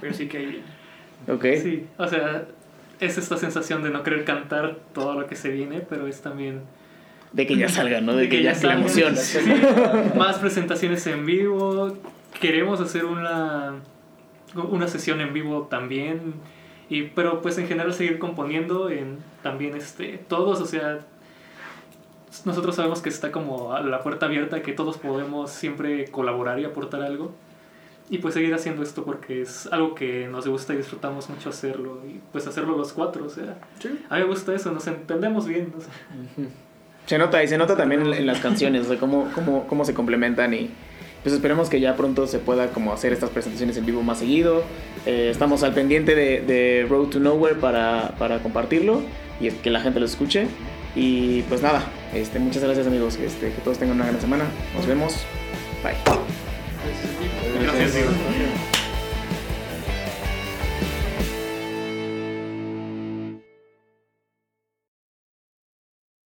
pero sí que ahí viene. Ok. Sí, o sea, es esta sensación de no querer cantar todo lo que se viene, pero es también De que ya salgan, ¿no? De, que, ya, la salgan. emoción. Sí, más presentaciones en vivo. Queremos hacer una, una sesión en vivo también. Y, pero pues en general seguir componiendo en también este todos, o sea, nosotros sabemos que está como a la puerta abierta, que todos podemos siempre colaborar y aportar algo. Y pues seguir haciendo esto porque es algo que nos gusta y disfrutamos mucho hacerlo. Y pues hacerlo los cuatro, o sea, a mí me gusta eso, nos entendemos bien. o sea. Se nota y se nota también en, las canciones, o sea, cómo, cómo, cómo se complementan y pues esperemos que ya pronto se pueda como hacer estas presentaciones en vivo más seguido. Eh, estamos al pendiente de, Road to Nowhere para, para compartirlo y que la gente lo escuche. Y pues nada, este, muchas gracias amigos, este, que todos tengan una gran semana. Nos vemos. Bye. Gracias, Diego.